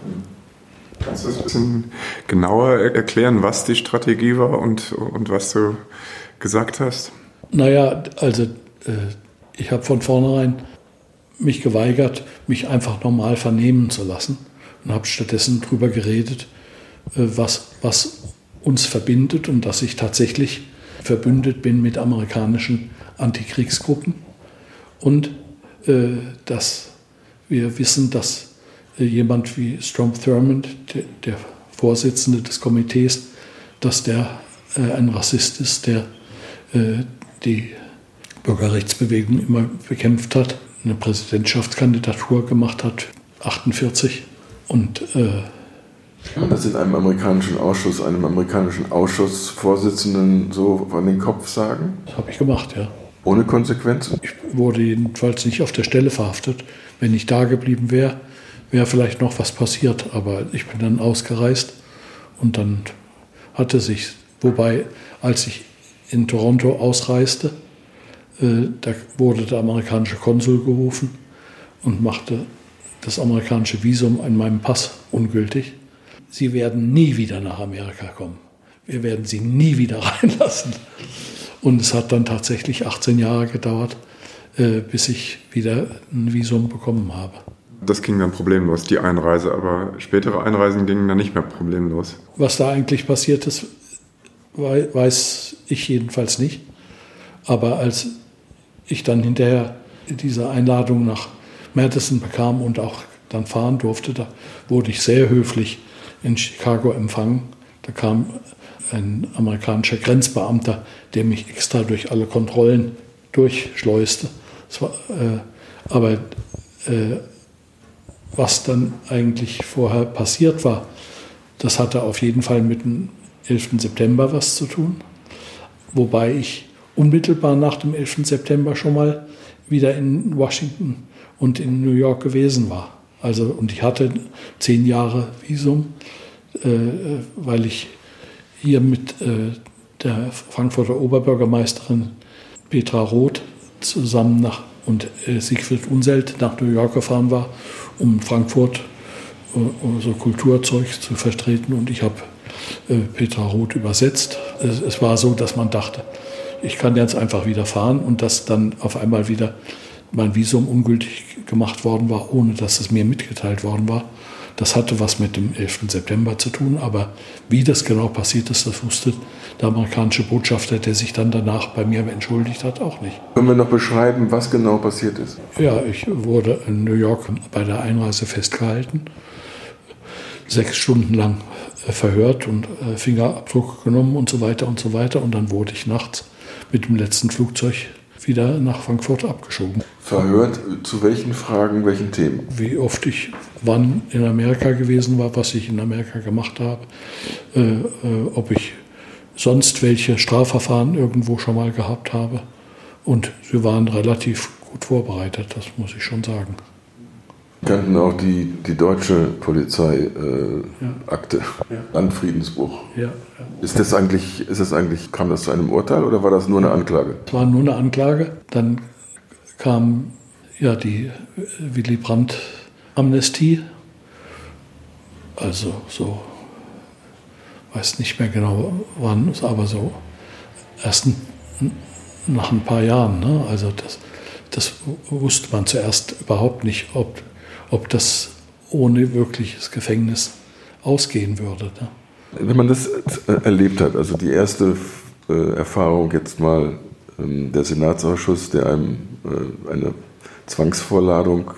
Kannst du das ein bisschen genauer erklären, was die Strategie war und, und was du gesagt hast? Naja, also äh, ich habe von vornherein mich geweigert, mich einfach normal vernehmen zu lassen und habe stattdessen darüber geredet, äh, was, was uns verbindet und dass ich tatsächlich verbündet bin mit amerikanischen Antikriegsgruppen und dass wir wissen, dass äh, jemand wie Strom Thurmond, der, Vorsitzende des Komitees, dass der äh, ein Rassist ist, der äh, die Bürgerrechtsbewegung immer bekämpft hat eine Präsidentschaftskandidatur gemacht hat, 48. Und äh, kann man das in einem amerikanischen Ausschuss, einem amerikanischen Ausschussvorsitzenden so an den Kopf sagen? Das habe ich gemacht, ja. Ohne Konsequenzen? Ich wurde jedenfalls nicht auf der Stelle verhaftet. Wenn ich da geblieben wäre, wäre vielleicht noch was passiert. Aber ich bin dann ausgereist und dann hatte sich, wobei, als ich in Toronto ausreiste, Äh, da wurde der amerikanische Konsul gerufen und machte das amerikanische Visum in meinem Pass ungültig. Sie werden nie wieder nach Amerika kommen. Wir werden Sie nie wieder [LAUGHS] reinlassen. Und es hat dann tatsächlich 18 Jahre gedauert, äh, bis ich wieder ein Visum bekommen habe. Das ging dann problemlos, die Einreise, aber spätere Einreisen gingen dann nicht mehr problemlos. Was da eigentlich passiert ist, weiß ich jedenfalls nicht. Aber als ich dann hinterher diese Einladung nach Madison bekam und auch dann fahren durfte, da wurde ich sehr höflich in Chicago empfangen. Da kam ein amerikanischer Grenzbeamter, der mich extra durch alle Kontrollen durchschleuste. War, äh, aber äh, was dann eigentlich vorher passiert war, das hatte auf jeden Fall mit dem 11. September was zu tun. Wobei ich unmittelbar nach dem 11. September schon mal wieder in Washington und in New York gewesen war. Also, und ich hatte zehn Jahre Visum, äh, weil ich hier mit äh, der Frankfurter Oberbürgermeisterin Petra Roth zusammen nach und äh, Siegfried Unselt nach New York gefahren war, um Frankfurt äh, so Kulturzeug zu vertreten. Und ich habe äh, Petra Roth übersetzt. Es, es, war so, dass man dachte, ich kann jetzt einfach wieder fahren und dass dann auf einmal wieder mein Visum ungültig gemacht worden war, ohne dass es mir mitgeteilt worden war. Das hatte was mit dem 11. September zu tun, aber wie das genau passiert ist, das wusste der amerikanische Botschafter, der sich dann danach bei mir entschuldigt hat, auch nicht. Können wir noch beschreiben, was genau passiert ist? Ja, ich wurde in New York bei der Einreise festgehalten, sechs Stunden lang äh, verhört und äh, Fingerabdruck genommen und so weiter und so weiter. Und dann wurde ich nachts mit dem letzten Flugzeug wieder nach Frankfurt abgeschoben. Verhört zu welchen Fragen, welchen Themen? Wie oft ich wann in Amerika gewesen war, was ich in Amerika gemacht habe, äh, äh, ob ich sonst welche Strafverfahren irgendwo schon mal gehabt habe. Und sie waren relativ gut vorbereitet, das muss ich schon sagen. Kannten auch die, die deutsche Polizeiakte, äh, ja. ja. Landfriedensbruch. Ja, Ist das eigentlich, ist das eigentlich, kam das zu einem Urteil oder war das nur eine Anklage? Es war nur eine Anklage. Dann kam ja die Willy Brandt-Amnestie. Also so, weiß nicht mehr genau wann, aber so erst nach ein paar Jahren. Ne? Also das, das wusste man zuerst überhaupt nicht, ob ob das ohne wirkliches Gefängnis ausgehen würde. Ne? Wenn man das äh, erlebt hat, also die erste äh, Erfahrung jetzt mal ähm, der Senatsausschuss, der einem äh, eine Zwangsvorladung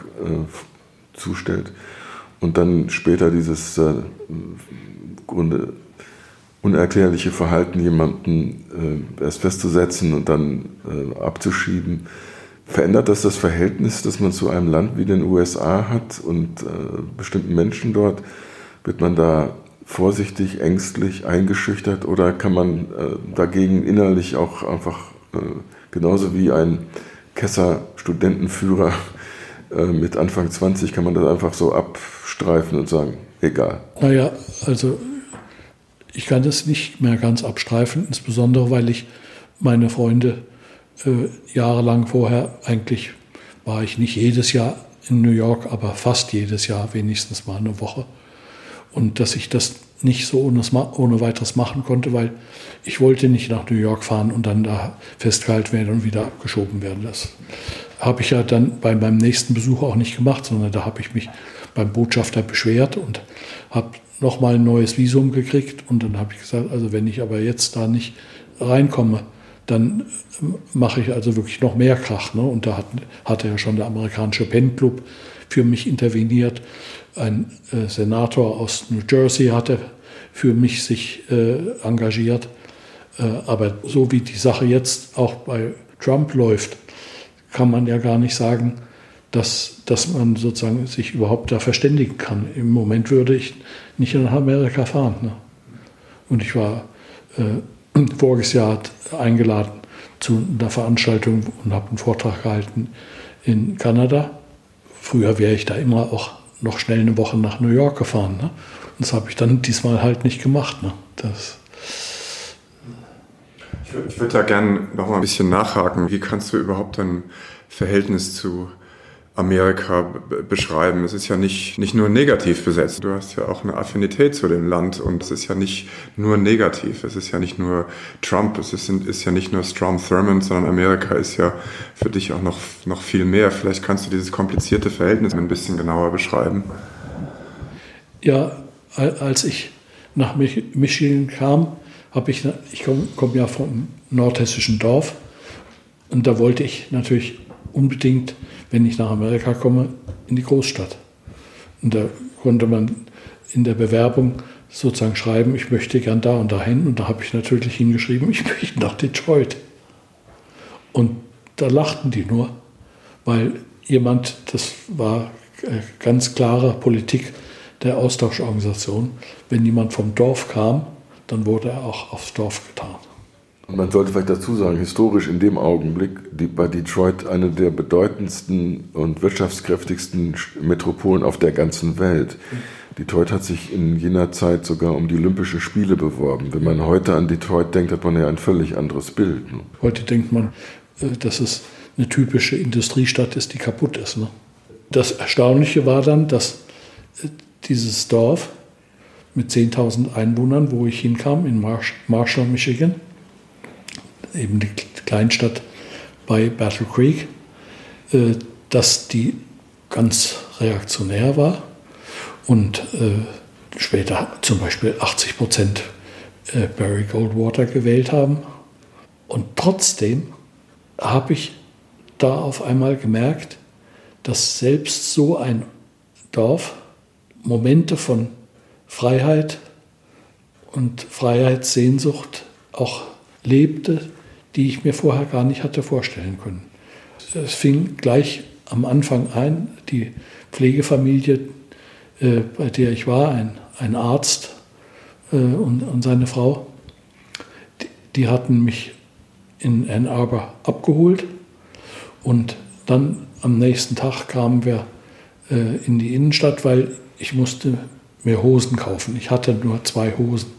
zustellt und dann später dieses Grunde unerklärliche Verhalten, jemanden erst festzusetzen und dann abzuschieben, Verändert das das Verhältnis, das man zu einem Land wie den USA hat und äh, bestimmten Menschen dort? Wird man da vorsichtig, ängstlich, eingeschüchtert oder kann man äh, dagegen innerlich auch einfach äh, genauso wie ein Kesser Studentenführer [LAUGHS] äh, mit Anfang 20 kann man das einfach so abstreifen und sagen, egal. Naja, also ich kann das nicht mehr ganz abstreifen, insbesondere weil ich meine Freunde äh, jahrelang vorher eigentlich war ich nicht jedes Jahr in New York, aber fast jedes Jahr wenigstens mal eine Woche. Und dass ich das nicht so ohne, ohne weiteres machen konnte, weil ich wollte nicht nach New York fahren und dann da festgehalten werden und wieder abgeschoben werden. Das habe ich ja dann bei meinem nächsten Besuch auch nicht gemacht, sondern da habe ich mich beim Botschafter beschwert und habe nochmal ein neues Visum gekriegt. Und dann habe ich gesagt, also wenn ich aber jetzt da nicht reinkomme, dann mache ich also wirklich noch mehr Krach. Ne? Und da hat, hatte ja schon der amerikanische Pen Club für mich interveniert. Ein äh, Senator aus New Jersey hatte für mich sich äh, engagiert. Äh, aber so wie die Sache jetzt auch bei Trump läuft, kann man ja gar nicht sagen, dass, dass man sozusagen sich überhaupt da verständigen kann. Im Moment würde ich nicht nach Amerika fahren. Ne? Und ich war äh, voriges Jahr eingeladen zu einer Veranstaltung und habe einen Vortrag gehalten in Kanada. Früher wäre ich da immer auch noch schnell eine Woche nach New York gefahren. Ne? Das habe ich dann diesmal halt nicht gemacht. Ne? Das Ich würde da gerne noch mal ein bisschen nachhaken. Wie kannst du überhaupt ein Verhältnis zu Amerika beschreiben. Es ist ja nicht, nicht nur negativ besetzt. Du hast ja auch eine Affinität zu dem Land und es ist ja nicht nur negativ. Es ist ja nicht nur Trump, es ist, ist ja nicht nur Strom Thurmond, sondern Amerika ist ja für dich auch noch, noch viel mehr. Vielleicht kannst du dieses komplizierte Verhältnis ein bisschen genauer beschreiben. Ja, als ich nach Michigan kam, habe ich, ich komme komm ja vom nordhessischen Dorf und da wollte ich natürlich unbedingt, wenn ich nach Amerika komme, in die Großstadt. Und da konnte man in der Bewerbung sozusagen schreiben, ich möchte gern da und dahin. Und da habe ich natürlich hingeschrieben, ich [LAUGHS] möchte nach Detroit. Und da lachten die nur, weil jemand, das war äh, ganz klare Politik der Austauschorganisation, wenn jemand vom Dorf kam, dann wurde er auch aufs Dorf getan. Man sollte vielleicht dazu sagen, historisch in dem Augenblick die, war Detroit eine der bedeutendsten und wirtschaftskräftigsten Metropolen auf der ganzen Welt. Detroit hat sich in jener Zeit sogar um die Olympischen Spiele beworben. Wenn man heute an Detroit denkt, hat man ja ein völlig anderes Bild. Ne? Heute denkt man, äh, dass es eine typische Industriestadt ist, die kaputt ist. Ne? Das Erstaunliche war dann, dass äh, dieses Dorf mit 10.000 Einwohnern, wo ich hinkam, in Marshall, Michigan, eben die Kleinstadt bei Battle Creek, äh, dass die ganz reaktionär war und äh, später zum Beispiel 80 Prozent äh, Barry Goldwater gewählt haben. Und trotzdem habe ich da auf einmal gemerkt, dass selbst so ein Dorf Momente von Freiheit und Freiheitssehnsucht auch lebte, die ich mir vorher gar nicht hatte vorstellen können. Es fing gleich am Anfang ein, die Pflegefamilie, äh, bei der ich war, ein, ein Arzt äh, und, und, seine Frau, die, die, hatten mich in Ann Arbor abgeholt und dann am nächsten Tag kamen wir äh, in die Innenstadt, weil ich musste mir Hosen kaufen. Ich hatte nur zwei Hosen.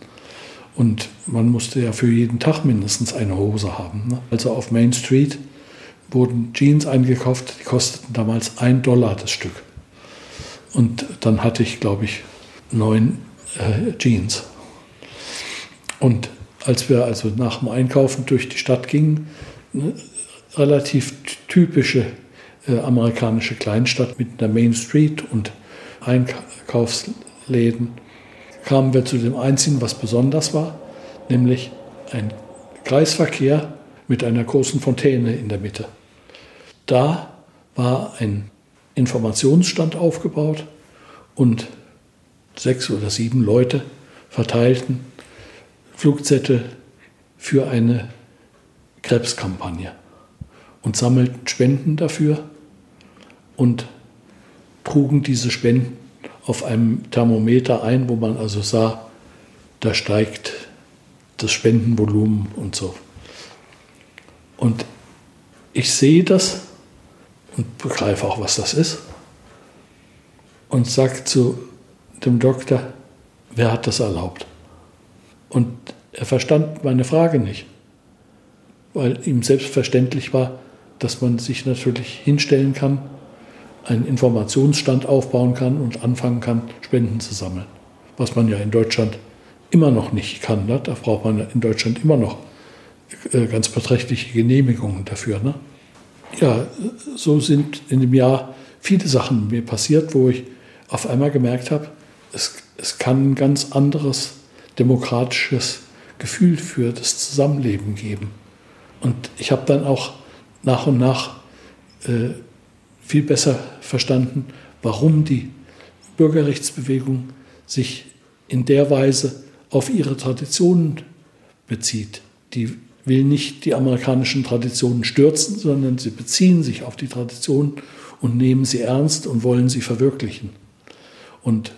Und man musste ja für jeden Tag mindestens eine Hose haben. Ne? Also auf Main Street wurden Jeans eingekauft, die kosteten damals ein Dollar das Stück. Und dann hatte ich, glaube ich, neun äh, Jeans. Und als wir also nach dem Einkaufen durch die Stadt gingen, eine relativ typische äh, amerikanische Kleinstadt mit einer Main Street und Einkaufsläden, kamen wir zu dem Einzigen, was besonders war, nämlich ein Kreisverkehr mit einer großen Fontäne in der Mitte. Da war ein Informationsstand aufgebaut und sechs oder sieben Leute verteilten Flugzettel für eine Krebskampagne und sammelten Spenden dafür und trugen diese Spenden auf einem Thermometer ein, wo man also sah, da steigt das Spendenvolumen und so. Und ich sehe das und begreife auch, was das ist. Und sage zu dem Doktor, wer hat das erlaubt? Und er verstand meine Frage nicht, weil ihm selbstverständlich war, dass man sich natürlich hinstellen kann einen Informationsstand aufbauen kann und anfangen kann, Spenden zu sammeln. Was man ja in Deutschland immer noch nicht kann. Ne? Da braucht man in Deutschland immer noch äh, ganz beträchtliche Genehmigungen dafür. Ne? Ja, so sind in dem Jahr viele Sachen mir passiert, wo ich auf einmal gemerkt habe, es, es kann ein ganz anderes demokratisches Gefühl für das Zusammenleben geben. Und ich habe dann auch nach und nach äh, viel besser verstanden, warum die Bürgerrechtsbewegung sich in der Weise auf ihre Traditionen bezieht. Die will nicht die amerikanischen Traditionen stürzen, sondern sie beziehen sich auf die Traditionen und nehmen sie ernst und wollen sie verwirklichen. Und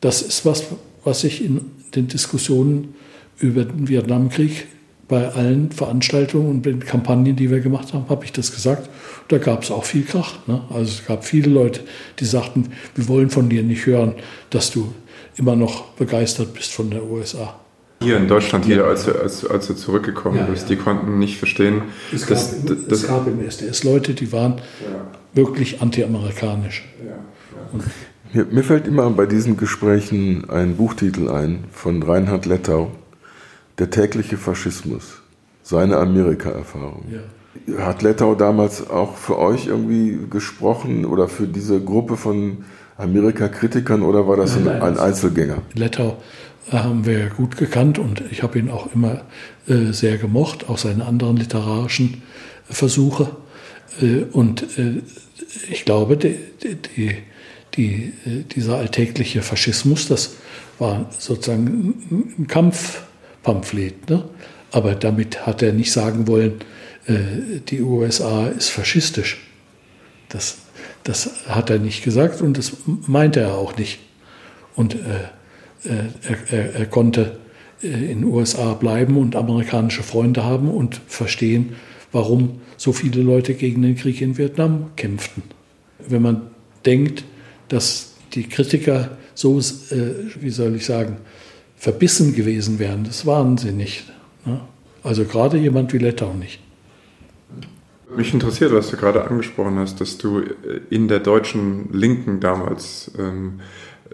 das ist was, was ich in den Diskussionen über den Vietnamkrieg bei allen Veranstaltungen und den Kampagnen, die wir gemacht haben, habe ich das gesagt. Da gab es auch viel Krach. Ne? Also es gab viele Leute, die sagten, wir wollen von dir nicht hören, dass du immer noch begeistert bist von der USA. Hier in Deutschland, hier, als, du, als, als du zurückgekommen ja, bist, ja. die konnten nicht verstehen. Es gab, im, das, es gab im SDS Leute, die waren ja. wirklich anti-amerikanisch. Mir, mir, fällt immer bei diesen Gesprächen ein Buchtitel ein von Reinhard Lettau, Der tägliche Faschismus, seine Amerika-Erfahrung. Hat Lettau damals auch für euch irgendwie gesprochen oder für diese Gruppe von Amerika-Kritikern oder war das nein, nein, ein Einzelgänger? Lettau haben wir gut gekannt und ich habe ihn auch immer äh, sehr gemocht, auch seine anderen literarischen Versuche. Äh, und äh, ich glaube, die, die, die, dieser alltägliche Faschismus, das war sozusagen ein Kampfpamphlet. Ne? Aber damit hat er nicht sagen wollen, die USA ist faschistisch. Das, das hat er nicht gesagt und das meinte er auch nicht. Und äh, äh, er, er, er, konnte äh, in den USA bleiben und amerikanische Freunde haben und verstehen, warum so viele Leute gegen den Krieg in Vietnam kämpften. Wenn man denkt, dass die Kritiker so, äh, wie soll ich sagen, verbissen gewesen wären, das waren sie nicht. Ne? Also gerade jemand wie Lettau nicht. Mich interessiert, was du gerade angesprochen hast, dass du in der deutschen Linken damals ähm,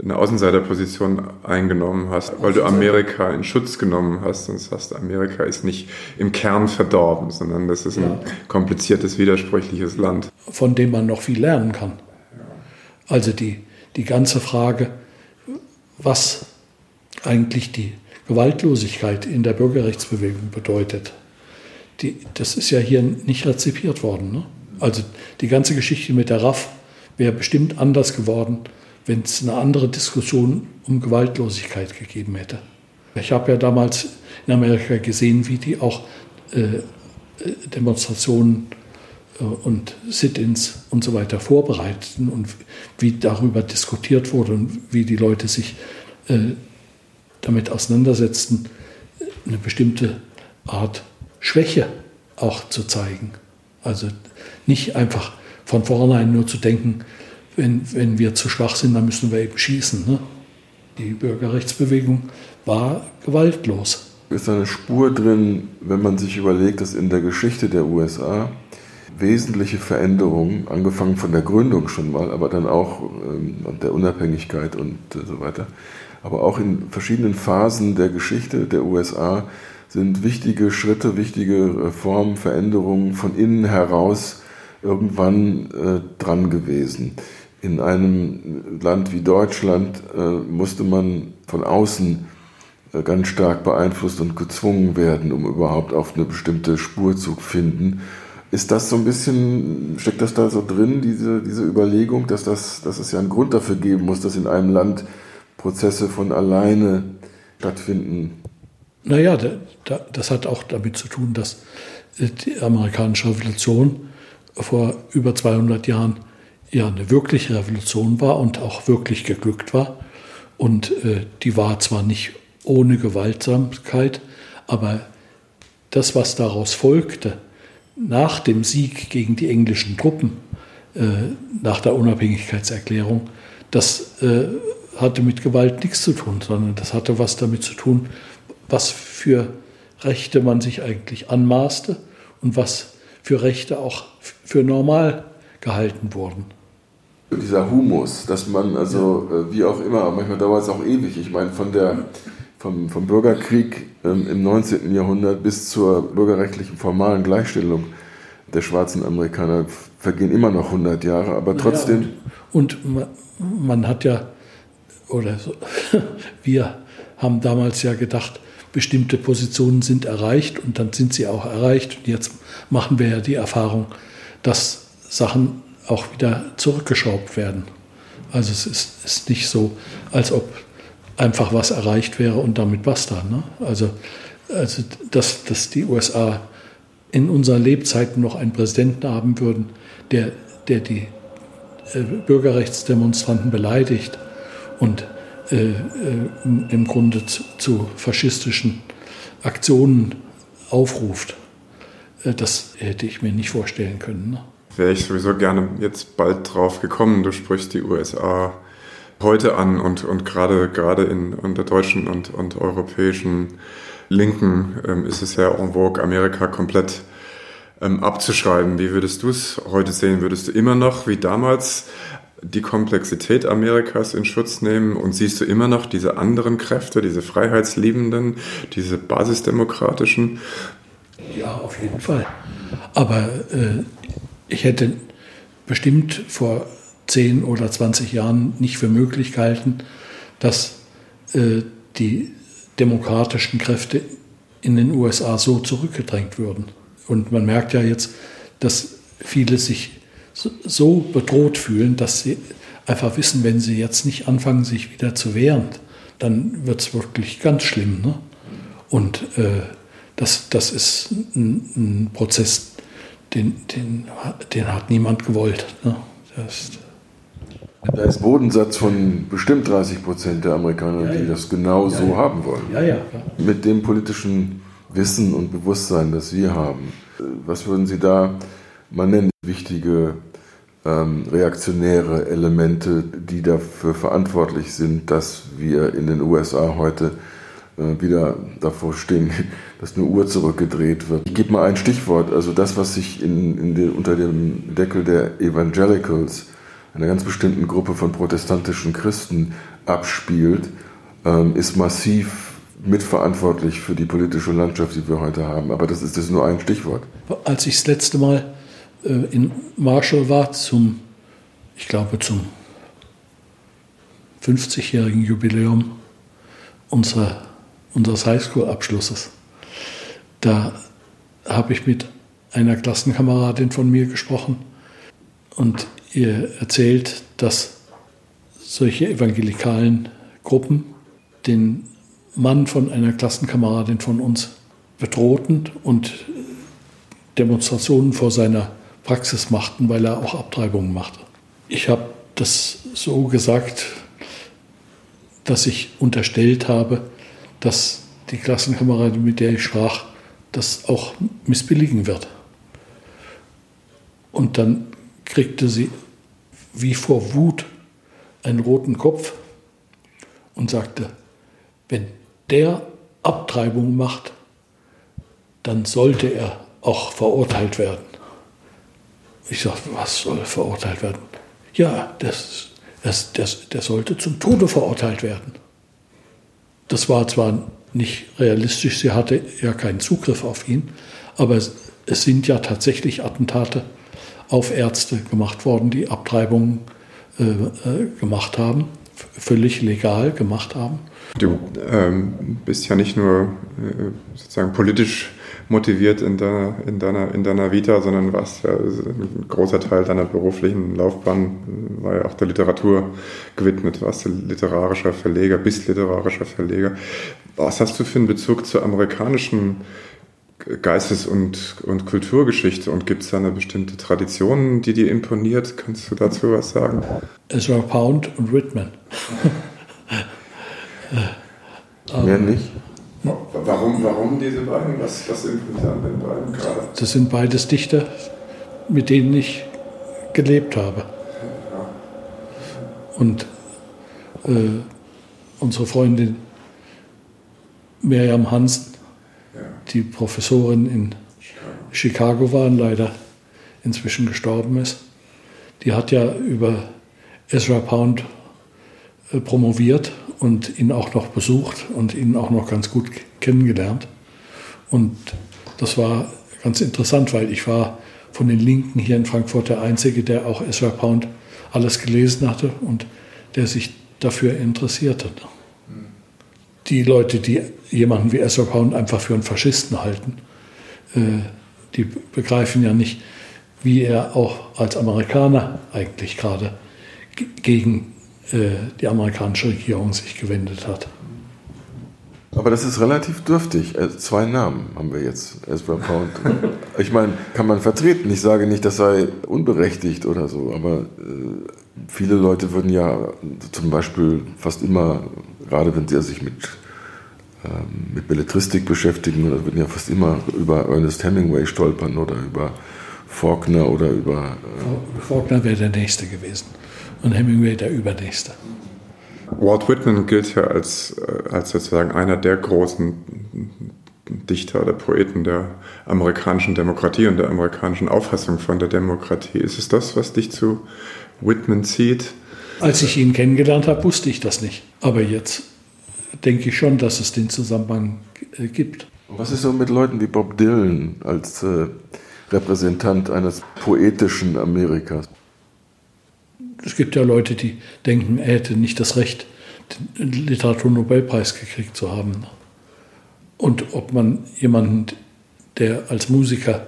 eine Außenseiterposition eingenommen hast, weil du Amerika in Schutz genommen hast und sagst, Amerika ist nicht im Kern verdorben, sondern das ist ein ja. kompliziertes, widersprüchliches Land. Von dem man noch viel lernen kann. Also die, die ganze Frage, was eigentlich die Gewaltlosigkeit in der Bürgerrechtsbewegung bedeutet, die, das ist ja hier nicht rezipiert worden. Ne? Also die ganze Geschichte mit der RAF wäre bestimmt anders geworden, wenn es eine andere Diskussion um Gewaltlosigkeit gegeben hätte. Ich habe ja damals in Amerika gesehen, wie die auch äh, Demonstrationen äh, und Sit-ins und so weiter vorbereiteten und wie darüber diskutiert wurde und wie die Leute sich äh, damit auseinandersetzten, eine bestimmte Art Schwäche auch zu zeigen. Also nicht einfach von vornherein nur zu denken, wenn, wenn wir zu schwach sind, dann müssen wir eben schießen. Ne? Die Bürgerrechtsbewegung war gewaltlos. Ist eine Spur drin, wenn man sich überlegt, dass in der Geschichte der USA wesentliche Veränderungen, angefangen von der Gründung schon mal, aber dann auch ähm, der Unabhängigkeit und äh, so weiter, aber auch in verschiedenen Phasen der Geschichte der USA sind wichtige Schritte, wichtige Reformen, Veränderungen von innen heraus irgendwann äh, dran gewesen in einem Land wie Deutschland äh, musste man von außen äh, ganz stark beeinflusst und gezwungen werden, um überhaupt auf eine bestimmte Spur zu finden. Ist das so ein bisschen, steckt das da so drin, diese, diese Überlegung, dass, das, dass es ja einen Grund dafür geben muss, dass in einem Land Prozesse von alleine stattfinden? Naja, das hat auch damit zu tun, dass äh, die amerikanische Revolution vor über 200 Jahren ja eine wirkliche Revolution war und auch wirklich geglückt war. Und äh, die war zwar nicht ohne Gewaltsamkeit, aber das, was daraus folgte, nach dem Sieg gegen die englischen Truppen, äh, nach der Unabhängigkeitserklärung, das äh, hatte mit Gewalt nichts zu tun, sondern das hatte was damit zu tun, was für Rechte man sich eigentlich anmaßte und was für Rechte auch für normal gehalten wurden dieser Humus, dass man also äh, wie auch immer, manchmal dauert es auch ewig. Ich meine, von der, vom, vom Bürgerkrieg ähm, im 19. Jahrhundert bis zur bürgerrechtlichen formalen Gleichstellung der schwarzen Amerikaner vergehen immer noch 100 Jahre, aber trotzdem. Ja, und, und, man hat ja, oder so, [LAUGHS] wir haben damals ja gedacht, bestimmte Positionen sind erreicht und dann sind sie auch erreicht. Und jetzt machen wir ja die Erfahrung, dass Sachen auch wieder zurückgeschraubt werden. Also es ist, ist nicht so, als ob einfach was erreicht wäre und damit basta. Ne? Also, also dass, dass die USA in unseren Lebzeiten noch einen Präsidenten haben würden, der, der die äh, Bürgerrechtsdemonstranten beleidigt und äh, äh, im Grunde zu, zu, faschistischen Aktionen aufruft, äh, das hätte ich mir nicht vorstellen können. Ne? wäre ich sowieso gerne jetzt bald drauf gekommen. Du sprichst die USA heute an und, und gerade, gerade in, in der deutschen und, und europäischen Linken ähm, ist es ja en vogue, Amerika komplett ähm, abzuschreiben. Wie würdest du es heute sehen? Würdest du immer noch wie damals die Komplexität Amerikas in Schutz nehmen und siehst du immer noch diese anderen Kräfte, diese freiheitsliebenden, diese basisdemokratischen? Ja, auf jeden Fall. Aber äh, ich hätte bestimmt vor 10 oder 20 Jahren nicht für möglich gehalten, dass äh, die demokratischen Kräfte in den USA so zurückgedrängt würden. Und man merkt ja jetzt, dass viele sich so bedroht fühlen, dass sie einfach wissen, wenn sie jetzt nicht anfangen, sich wieder zu wehren, dann wird es wirklich ganz schlimm. Ne? Und äh, das, das ist ein, ein Prozess, den, den, den, hat niemand gewollt. Ne? Das, da ist Bodensatz von bestimmt 30 Prozent der Amerikaner, ja, ja. die das genau ja, so haben wollen. Mit dem politischen Wissen und Bewusstsein, das wir haben. Was würden Sie da mal nennen? Wichtige ähm, reaktionäre Elemente, die dafür verantwortlich sind, dass wir in den USA heute äh, wieder davor stehen, [LAUGHS] dass eine Uhr zurückgedreht wird. Ich gebe mal ein Stichwort, also das, was sich in, in den, unter dem Deckel der Evangelicals, einer ganz bestimmten Gruppe von protestantischen Christen, abspielt, ähm, ist massiv mitverantwortlich für die politische Landschaft, die wir heute haben. Aber das ist das nur ein Stichwort. Als ich das letzte Mal in Marshall war, zum, ich glaube, zum 50-jährigen Jubiläum unserer, unseres Highschool-Abschlusses, da habe ich mit einer Klassenkameradin von mir gesprochen und ihr erzählt, dass solche evangelikalen Gruppen den Mann von einer Klassenkameradin von uns bedrohten und Demonstrationen vor seiner Praxis machten, weil er auch Abtreibungen machte. Ich habe das so gesagt, dass ich unterstellt habe, dass die Klassenkameradin, mit der ich sprach, das auch missbilligen wird. Und dann kriegte sie wie vor Wut einen roten Kopf und sagte, wenn der Abtreibung macht, dann sollte er auch verurteilt werden. Ich sagte, was soll verurteilt werden? Ja, das, das, das, der sollte zum Tode verurteilt werden. Das war zwar nicht realistisch, sie hatte ja keinen Zugriff auf ihn, aber es, es sind ja tatsächlich Attentate auf Ärzte gemacht worden, die Abtreibungen äh, äh, gemacht haben, völlig legal gemacht haben. Du ähm, bist ja nicht nur äh, sozusagen politisch motiviert in deiner, in deiner, in deiner Vita, sondern warst ja ein großer Teil deiner beruflichen Laufbahn war ja auch der Literatur gewidmet, warst du literarischer Verleger, bist literarischer Verleger. Was hast du für einen Bezug zur amerikanischen Geistes- und, und Kulturgeschichte und gibt es da eine bestimmte Tradition, die dir imponiert? Kannst du dazu was sagen? Ezra Pound und Whitman. [LAUGHS] Mehr nicht? Warum, warum diese beiden? Was, was imponiert an den beiden gerade? Das sind beides Dichter, mit denen ich gelebt habe. Und äh, unsere Freundin Miriam Hansen, ja. die Professorin in Chicago. Chicago war und leider inzwischen gestorben ist, die hat ja über Ezra Pound äh, promoviert und ihn auch noch besucht und ihn auch noch ganz gut kennengelernt. Und das war ganz interessant, weil ich war von den Linken hier in Frankfurt der Einzige, der auch Ezra Pound alles gelesen hatte und der sich dafür interessierte. Die Leute, die jemanden wie Ezra Pound einfach für einen Faschisten halten, äh, die begreifen ja nicht, wie er auch als Amerikaner eigentlich gerade gegen die amerikanische Regierung sich gewendet hat. Aber das ist relativ dürftig. Äh, zwei Namen haben wir jetzt, Ezra Pound. [LAUGHS] ich meine, kann man vertreten. Ich sage nicht, das sei unberechtigt oder so, aber äh, viele Leute würden ja zum Beispiel fast immer, gerade wenn sie sich mit, ähm, mit Belletristik beschäftigen, würden ja fast immer über Ernest Hemingway stolpern oder über Faulkner oder über. Faulkner wäre der Nächste gewesen und Hemingway der Übernächste. Walt Whitman gilt ja als, äh, als sozusagen einer der großen Dichter oder Poeten der amerikanischen Demokratie und der amerikanischen Auffassung von der Demokratie. Ist es das, was dich zu Whitman zieht? Als ich ihn kennengelernt habe, wusste ich das nicht. Aber jetzt denke ich schon, dass es den Zusammenhang äh, gibt. Was ist so mit Leuten wie Bob Dylan als äh, Repräsentant eines poetischen Amerikas? Es gibt ja Leute, die denken, er hätte nicht das Recht, den Literaturnobelpreis gekriegt zu haben. Und ob man jemanden, der als Musiker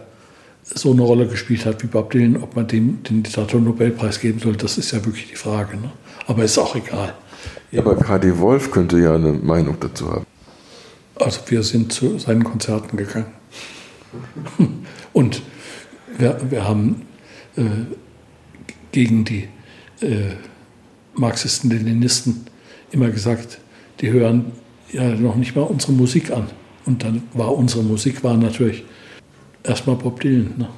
so eine Rolle gespielt hat wie Bob Dylan, ob man dem den Literaturnobelpreis geben soll, das ist ja wirklich die Frage. Ne? Aber ist auch egal. Aber K.D. Wolf könnte ja eine Meinung dazu haben. Also wir sind zu seinen Konzerten gegangen. [LAUGHS] Und wir, wir haben äh, gegen die äh, Marxisten, Leninisten immer gesagt, die hören ja noch nicht mal unsere Musik an. Und dann war unsere Musik war natürlich erstmal Bob Dylan. Ne?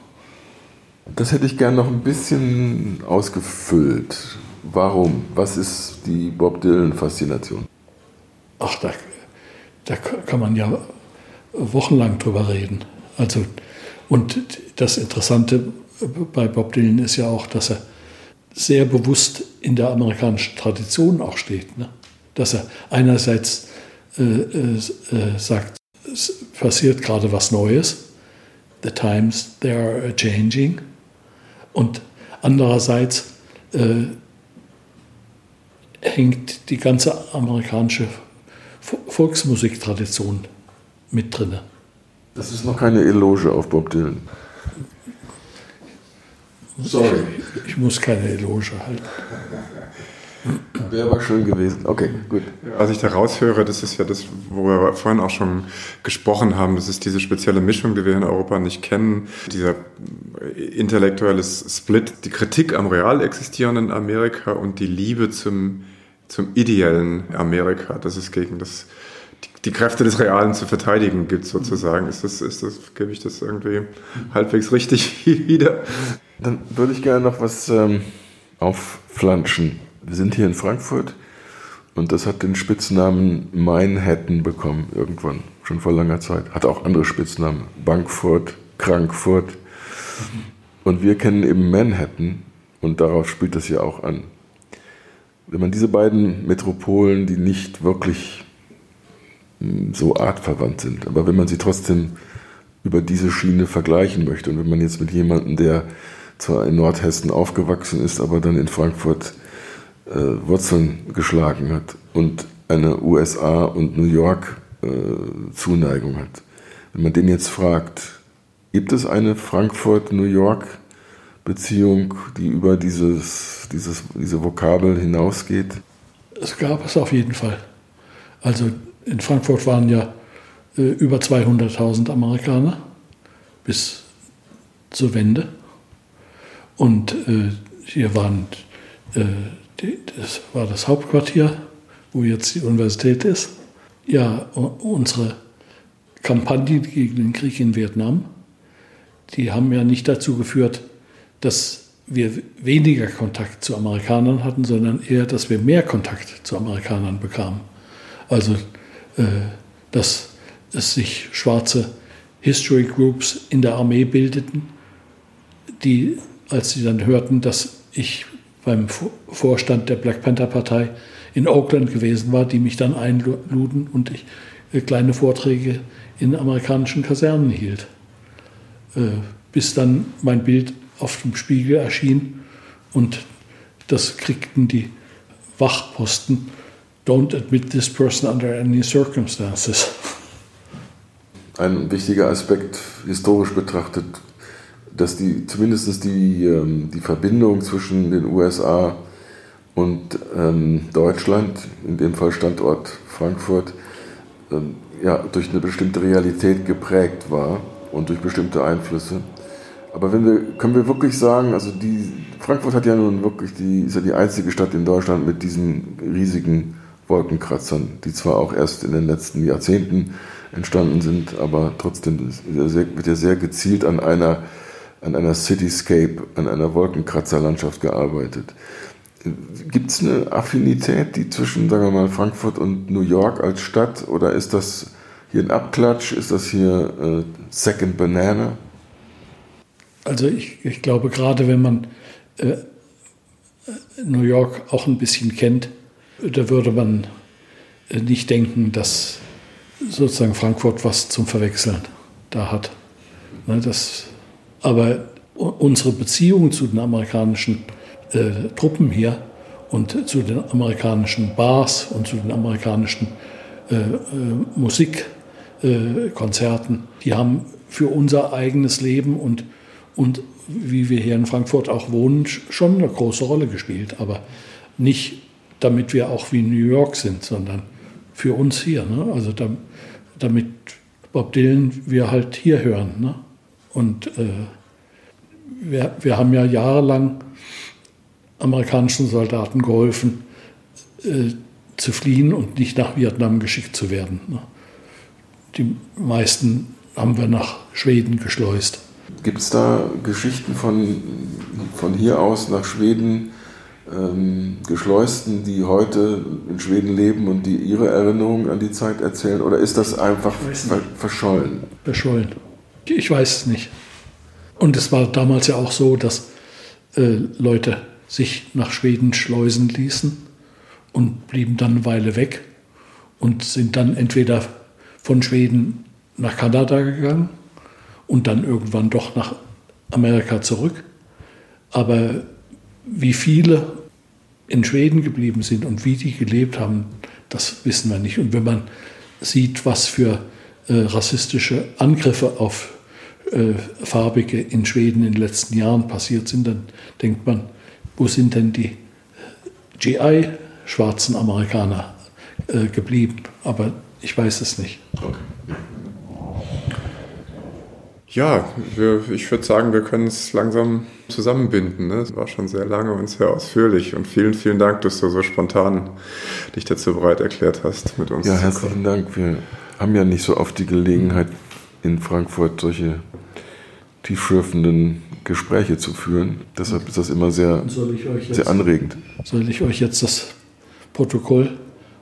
Das hätte ich gern noch ein bisschen ausgefüllt. Warum? Was ist die Bob Dylan-Faszination? Ach, da, da kann man ja wochenlang drüber reden. Also, und das Interessante bei Bob Dylan ist ja auch, dass er sehr bewusst in der amerikanischen Tradition auch steht. Ne? Dass er einerseits äh, äh, äh sagt, es passiert gerade was Neues, the times they are changing, und andererseits äh, hängt die ganze amerikanische Volksmusiktradition mit drin. Das ist noch keine Eloge auf Bob Dylan. Sorry. Ich, muss keine Eloge halten. [LAUGHS] Wäre aber schön gewesen. Okay, gut. Was ich da raushöre, das ist ja das, wo wir vorhin auch schon gesprochen haben, das ist diese spezielle Mischung, die wir in Europa nicht kennen. Dieser intellektuelle Split, die Kritik am real existierenden Amerika und die Liebe zum, zum ideellen Amerika, das ist gegen das, die, die Kräfte des Realen zu verteidigen gibt, sozusagen. Ist das, ist das, gebe ich das irgendwie halbwegs richtig [LAUGHS] wieder? Dann würde ich gerne noch was ähm, aufflanschen wir sind hier in Frankfurt und das hat den Spitznamen Manhattan bekommen, irgendwann, schon vor langer Zeit. Hat auch andere Spitznamen, Bankfurt, Krankfurt. Und wir kennen eben Manhattan und darauf spielt das ja auch an. Wenn man diese beiden Metropolen, die nicht wirklich hm, so artverwandt sind, aber wenn man sie trotzdem über diese Schiene vergleichen möchte und wenn man jetzt mit jemandem, der zwar in Nordhessen aufgewachsen ist, aber dann in Frankfurt äh, Wurzeln geschlagen hat und eine USA und New York äh, Zuneigung hat. Wenn man den jetzt fragt, gibt es eine Frankfurt-New York Beziehung, die über dieses, dieses, diese Vokabel hinausgeht? Es gab es auf jeden Fall. Also in Frankfurt waren ja äh, über 200.000 Amerikaner bis zur Wende. Und äh, hier waren äh, das war das Hauptquartier, wo jetzt die Universität ist. Ja, unsere Kampagne gegen den Krieg in Vietnam, die haben ja nicht dazu geführt, dass wir weniger Kontakt zu Amerikanern hatten, sondern eher, dass wir mehr Kontakt zu Amerikanern bekamen. Also, äh, dass es sich schwarze History Groups in der Armee bildeten, die, als sie dann hörten, dass ich beim Vorstand der Black Panther Partei in Oakland gewesen war, die mich dann einluden und ich äh, kleine Vorträge in amerikanischen Kasernen hielt. Äh, bis dann mein Bild auf dem Spiegel erschien und das kriegten die Wachposten. Don't admit this person under any circumstances. Ein wichtiger Aspekt historisch betrachtet dass die zumindest die, ähm, die Verbindung zwischen den USA und ähm, Deutschland, in dem Fall Standort Frankfurt, ähm, ja, durch eine bestimmte Realität geprägt war und durch bestimmte Einflüsse. Aber wenn wir, können wir wirklich sagen, also die, Frankfurt hat ja nun wirklich die, ist ja die einzige Stadt in Deutschland mit diesen riesigen Wolkenkratzern, die zwar auch erst in den letzten Jahrzehnten entstanden sind, aber trotzdem wird ja sehr gezielt an einer an einer Cityscape, an einer Wolkenkratzerlandschaft gearbeitet. Gibt es eine Affinität, die zwischen, sagen wir mal, Frankfurt und New York als Stadt oder ist das hier ein Abklatsch? Ist das hier äh, Second Banana? Also ich, ich glaube, gerade wenn man äh, New York auch ein bisschen kennt, da würde man äh, nicht denken, dass sozusagen Frankfurt was zum Verwechseln da hat. Ne, das, aber unsere Beziehung zu den amerikanischen äh, Truppen hier und zu den amerikanischen Bars und zu den amerikanischen äh, äh, Musikkonzerten, äh, die haben für unser eigenes Leben und, und wie wir hier in Frankfurt auch wohnen, schon eine große Rolle gespielt. Aber nicht damit wir auch wie New York sind, sondern für uns hier. Ne? Also da, damit Bob Dylan wir halt hier hören. Ne? Und äh, wir, wir haben ja jahrelang amerikanischen Soldaten geholfen, äh, zu fliehen und nicht nach Vietnam geschickt zu werden. Ne? Die meisten haben wir nach Schweden geschleust. Gibt es da Geschichten von, von hier aus nach Schweden ähm, Geschleusten, die heute in Schweden leben und die ihre Erinnerungen an die Zeit erzählen? Oder ist das einfach ver verschollen? Verschollen. Ich weiß es nicht. Und es war damals ja auch so, dass äh, Leute sich nach Schweden schleusen ließen und blieben dann eine Weile weg und sind dann entweder von Schweden nach Kanada gegangen und dann irgendwann doch nach Amerika zurück. Aber wie viele in Schweden geblieben sind und wie die gelebt haben, das wissen wir nicht. Und wenn man sieht, was für äh, rassistische Angriffe auf äh, Farbige in Schweden in den letzten Jahren passiert sind, dann denkt man, wo sind denn die GI-schwarzen Amerikaner äh, geblieben? Aber ich weiß es nicht. Okay. Ja, wir, ich würde sagen, wir können es langsam zusammenbinden. Ne? Es war schon sehr lange und sehr ausführlich. Und vielen, vielen Dank, dass du so spontan dich dazu bereit erklärt hast, mit uns ja, zu. Ja, herzlichen Dank. Wir haben ja nicht so oft die Gelegenheit, in Frankfurt solche tiefschürfenden Gespräche zu führen. Deshalb ist das immer sehr, jetzt, sehr anregend. Soll ich euch jetzt das Protokoll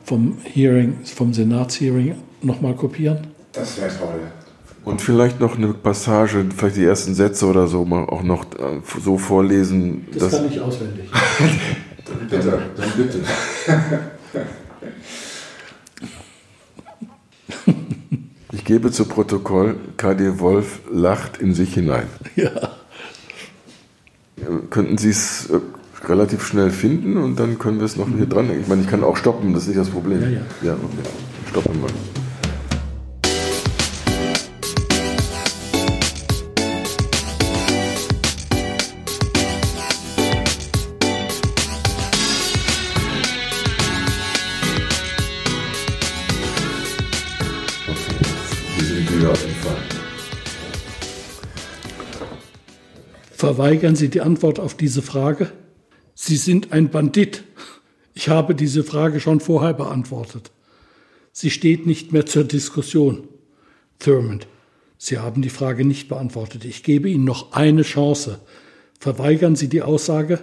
vom Hearing, vom Senatshearing nochmal kopieren? Das wäre toll. Und vielleicht noch eine Passage, vielleicht die ersten Sätze oder so mal auch noch äh, so vorlesen. Das kann ich auswendig. dann [LAUGHS] bitte, dann bitte. [LAUGHS] Ich gebe zu Protokoll, KD Wolf lacht in sich hinein. Ja. Könnten Sie es äh, relativ schnell finden und dann können wir es noch hier dran. Ich meine, ich kann auch stoppen, das ist nicht das Problem. Ja, ja. ja okay. Stoppen wir. Verweigern Sie die Antwort auf diese Frage? Sie sind ein Bandit. Ich habe diese Frage schon vorher beantwortet. Sie steht nicht mehr zur Diskussion. Thurmond, Sie haben die Frage nicht beantwortet. Ich gebe Ihnen noch eine Chance. Verweigern Sie die Aussage?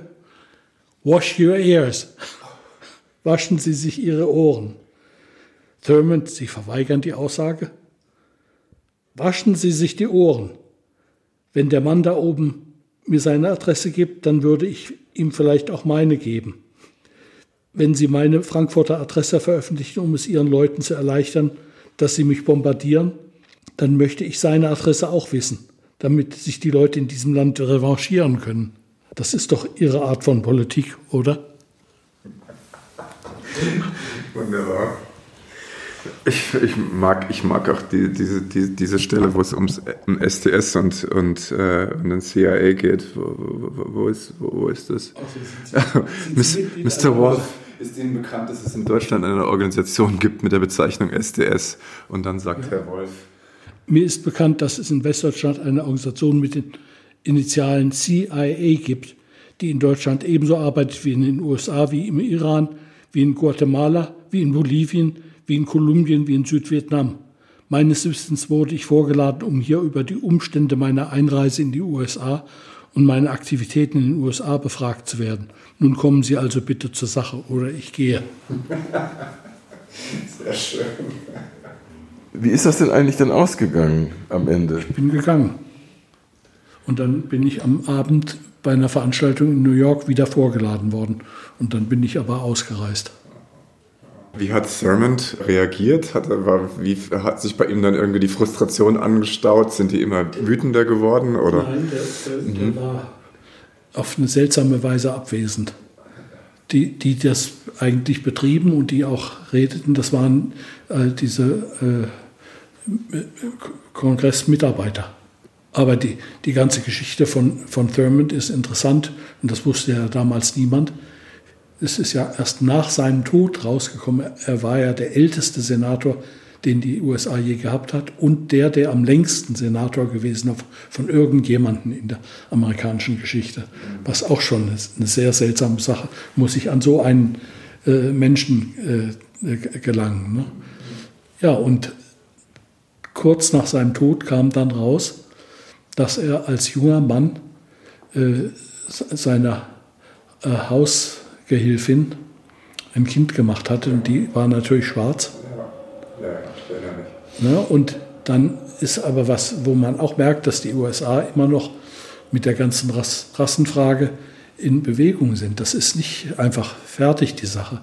Wash your ears. Waschen Sie sich Ihre Ohren. Thurmond, Sie verweigern die Aussage? Waschen Sie sich die Ohren. Wenn der Mann da oben mir seine Adresse gibt, dann würde ich ihm vielleicht auch meine geben. Wenn Sie meine Frankfurter Adresse veröffentlichen, um es Ihren Leuten zu erleichtern, dass sie mich bombardieren, dann möchte ich seine Adresse auch wissen, damit sich die Leute in diesem Land revanchieren können. Das ist doch Ihre Art von Politik, oder? Wunderbar. Ich, ich, mag, ich mag auch die, diese, die, diese Stelle, wo es ums, um STS und, und, äh, und den CIA geht. Wo, wo, wo, ist, wo, wo ist das? Oh, [LAUGHS] Mr. Wolf ist Ihnen bekannt, dass es in Deutschland eine Organisation gibt mit der Bezeichnung STS? Und dann sagt ja. Herr Wolf. Mir ist bekannt, dass es in Westdeutschland eine Organisation mit den Initialen CIA gibt, die in Deutschland ebenso arbeitet wie in den USA, wie im Iran, wie in Guatemala, wie in Bolivien, wie in Kolumbien, wie in Südvietnam. Meines Wissens wurde ich vorgeladen, um hier über die Umstände meiner Einreise in die USA und meine Aktivitäten in den USA befragt zu werden. Nun kommen Sie also bitte zur Sache oder ich gehe. [LAUGHS] Sehr schön. Wie ist das denn eigentlich dann ausgegangen am Ende? Ich bin gegangen. Und dann bin ich am Abend bei einer Veranstaltung in New York wieder vorgeladen worden. Und dann bin ich aber ausgereist. Wie hat Thurmond reagiert? Hat, war, wie hat sich bei ihm dann irgendwie die Frustration angestaut? Sind die immer wütender geworden? Oder? Nein, der, der, der mhm. war auf eine seltsame Weise abwesend. Die, die das eigentlich betrieben und die auch redeten, das waren äh, diese äh, Kongressmitarbeiter. Aber die, die ganze Geschichte von, von Thurmond ist interessant und das wusste ja damals niemand. Es ist ja erst nach seinem Tod rausgekommen. Er war ja der älteste Senator, den die USA je gehabt hat und der, der am längsten Senator gewesen ist von irgendjemanden in der amerikanischen Geschichte. Was auch schon eine sehr seltsame Sache, muss ich an so einen äh, Menschen äh, gelangen. Ne? Ja, und kurz nach seinem Tod kam dann raus, dass er als junger Mann äh, seiner äh, Hausgehilfin ein Kind gemacht hatte und die war natürlich schwarz. Ja, und dann ist aber was, wo man auch merkt, dass die USA immer noch mit der ganzen Rass Rassenfrage in Bewegung sind. Das ist nicht einfach fertig, die Sache.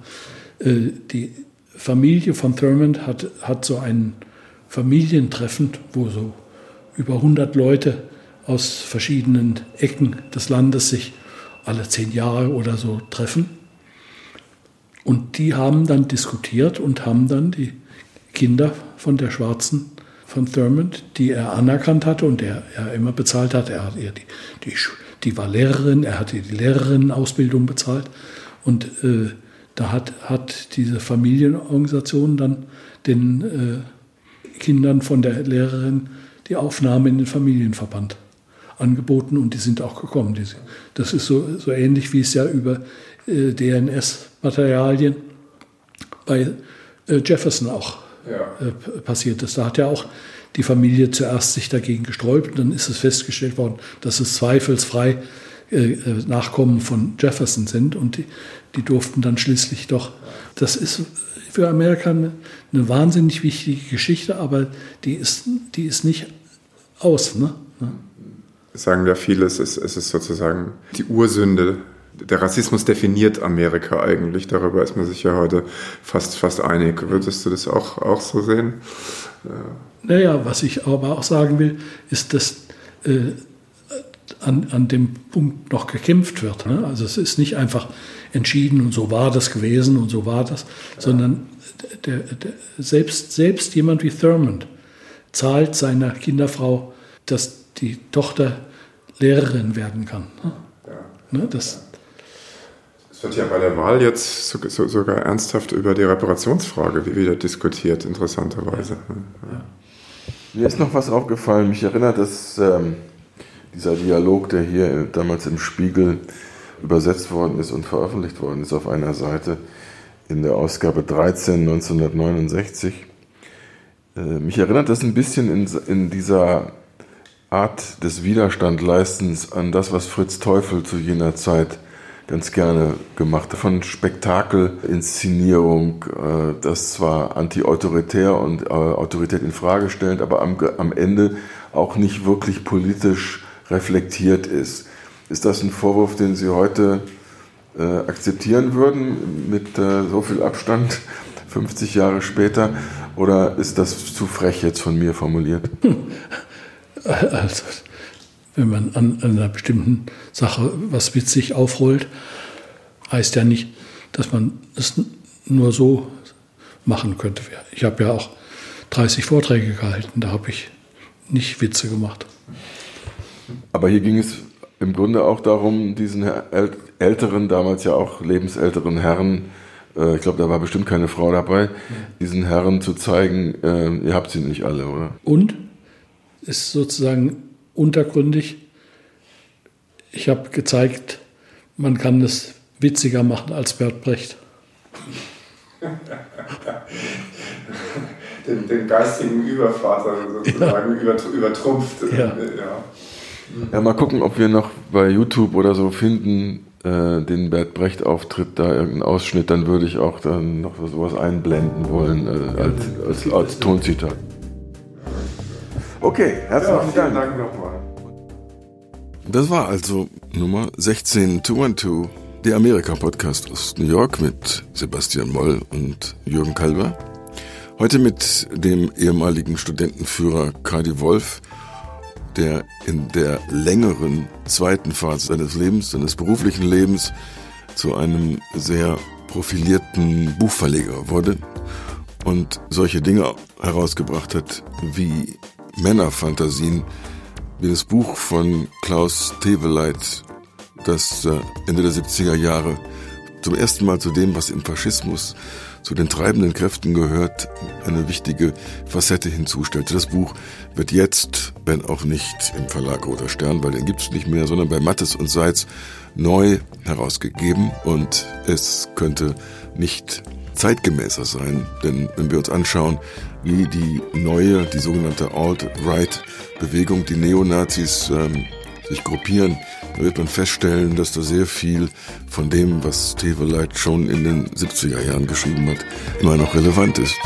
Äh, die Familie von Thurmond hat, hat so ein Familientreffen, wo so über 100 Leute aus verschiedenen Ecken des Landes sich alle zehn Jahre oder so treffen. Und die haben dann diskutiert und haben dann die Kinder von der Schwarzen von Thurmond, die er anerkannt hatte und der er immer bezahlt hat. Er hat ihr die, die, die war Lehrerin, er hatte die Lehrerinnenausbildung bezahlt. Und äh, da hat, hat diese Familienorganisation dann den äh, Kindern von der Lehrerin die Aufnahme in den Familienverband angeboten und die sind auch gekommen. Das ist so, so ähnlich wie es ja über äh, DNS-Materialien bei äh, Jefferson auch ja. äh, passiert ist. Da hat ja auch die Familie zuerst sich dagegen gesträubt und dann ist es festgestellt worden, dass es zweifelsfrei äh, äh, Nachkommen von Jefferson sind und die, die durften dann schließlich doch. Das ist für Amerika eine, eine wahnsinnig wichtige Geschichte, aber die ist, die ist nicht aus. Ne? Sagen ja viele, es ist, es ist sozusagen die Ursünde. Der Rassismus definiert Amerika eigentlich. Darüber ist man sich ja heute fast, fast einig. Würdest du das auch, auch so sehen? Ja. Naja, was ich aber auch sagen will, ist, dass äh, an, an dem Punkt noch gekämpft wird. Ne? Also es ist nicht einfach entschieden und so war das gewesen und so war das, ja. sondern der, der, selbst, selbst jemand wie Thurmond zahlt seiner Kinderfrau, dass die Tochter Lehrerin werden kann. Ne? Ja. Ne? Das, es wird ja bei der Wahl jetzt so, so, sogar ernsthaft über die Reparationsfrage wieder diskutiert, interessanterweise. Ja. Mir ist noch was aufgefallen. Mich erinnert es ähm, dieser Dialog, der hier damals im Spiegel übersetzt worden ist und veröffentlicht worden ist auf einer Seite in der Ausgabe 13 1969. Äh, mich erinnert das ein bisschen in, in dieser Art des Widerstandleistens an das, was Fritz Teufel zu jener Zeit ganz gerne gemacht hat. Von Spektakelinszenierung, äh, das zwar anti-autoritär und äh, Autorität in Frage stellt, aber am, Ende auch nicht wirklich politisch reflektiert ist. Ist das ein Vorwurf, den Sie heute äh, akzeptieren würden mit so viel Abstand, [LAUGHS] 50 Jahre später? Oder ist das zu frech jetzt von mir formuliert? [LAUGHS] Also, wenn man an, an einer bestimmten Sache was witzig aufrollt, heißt ja nicht, dass man es nur so machen könnte. Ich habe ja auch 30 Vorträge gehalten, da habe ich nicht Witze gemacht. Aber hier ging es im Grunde auch darum, diesen älteren, damals ja auch lebensälteren Herren, äh, ich glaube, da war bestimmt keine Frau dabei, diesen Herren zu zeigen, äh, ihr habt sie nicht alle, oder? Und ist sozusagen untergründig. Ich habe gezeigt, man kann es witziger machen als Bert Brecht. [LAUGHS] den, den, geistigen Übervater sozusagen ja. übertrumpft. Ja. ja. Ja, mal gucken, ob wir noch bei YouTube oder so finden, äh, den Bert Brecht Auftritt, da irgendeinen Ausschnitt, dann würde ich auch dann noch sowas einblenden wollen äh, als, als, als Tonzitat. Okay, herzlichen ja, Dank. Dank nochmal. Das war also Nummer 16212, der Amerika-Podcast aus New York mit Sebastian Moll und Jürgen Kalber. Heute mit dem ehemaligen Studentenführer Kadi Wolf, der in der längeren zweiten Phase seines Lebens, seines beruflichen Lebens, zu einem sehr profilierten Buchverleger wurde und solche Dinge herausgebracht hat wie Männerfantasien, wie das Buch von Klaus Teweleit, das äh, Ende der 70er Jahre zum ersten Mal zu dem, was im Faschismus zu den treibenden Kräften gehört, eine wichtige Facette hinzustellte. Das Buch wird jetzt, wenn auch nicht im Verlag Roter Stern, weil den gibt es nicht mehr, sondern bei Mattes und Seitz neu herausgegeben und es könnte nicht zeitgemäßer sein, denn wenn wir uns anschauen, wie die neue, die sogenannte Alt-Right-Bewegung, die Neonazis ähm, sich gruppieren, da wird man feststellen, dass da sehr viel von dem, was Teve Light schon in den 70er Jahren geschrieben hat, immer noch relevant ist.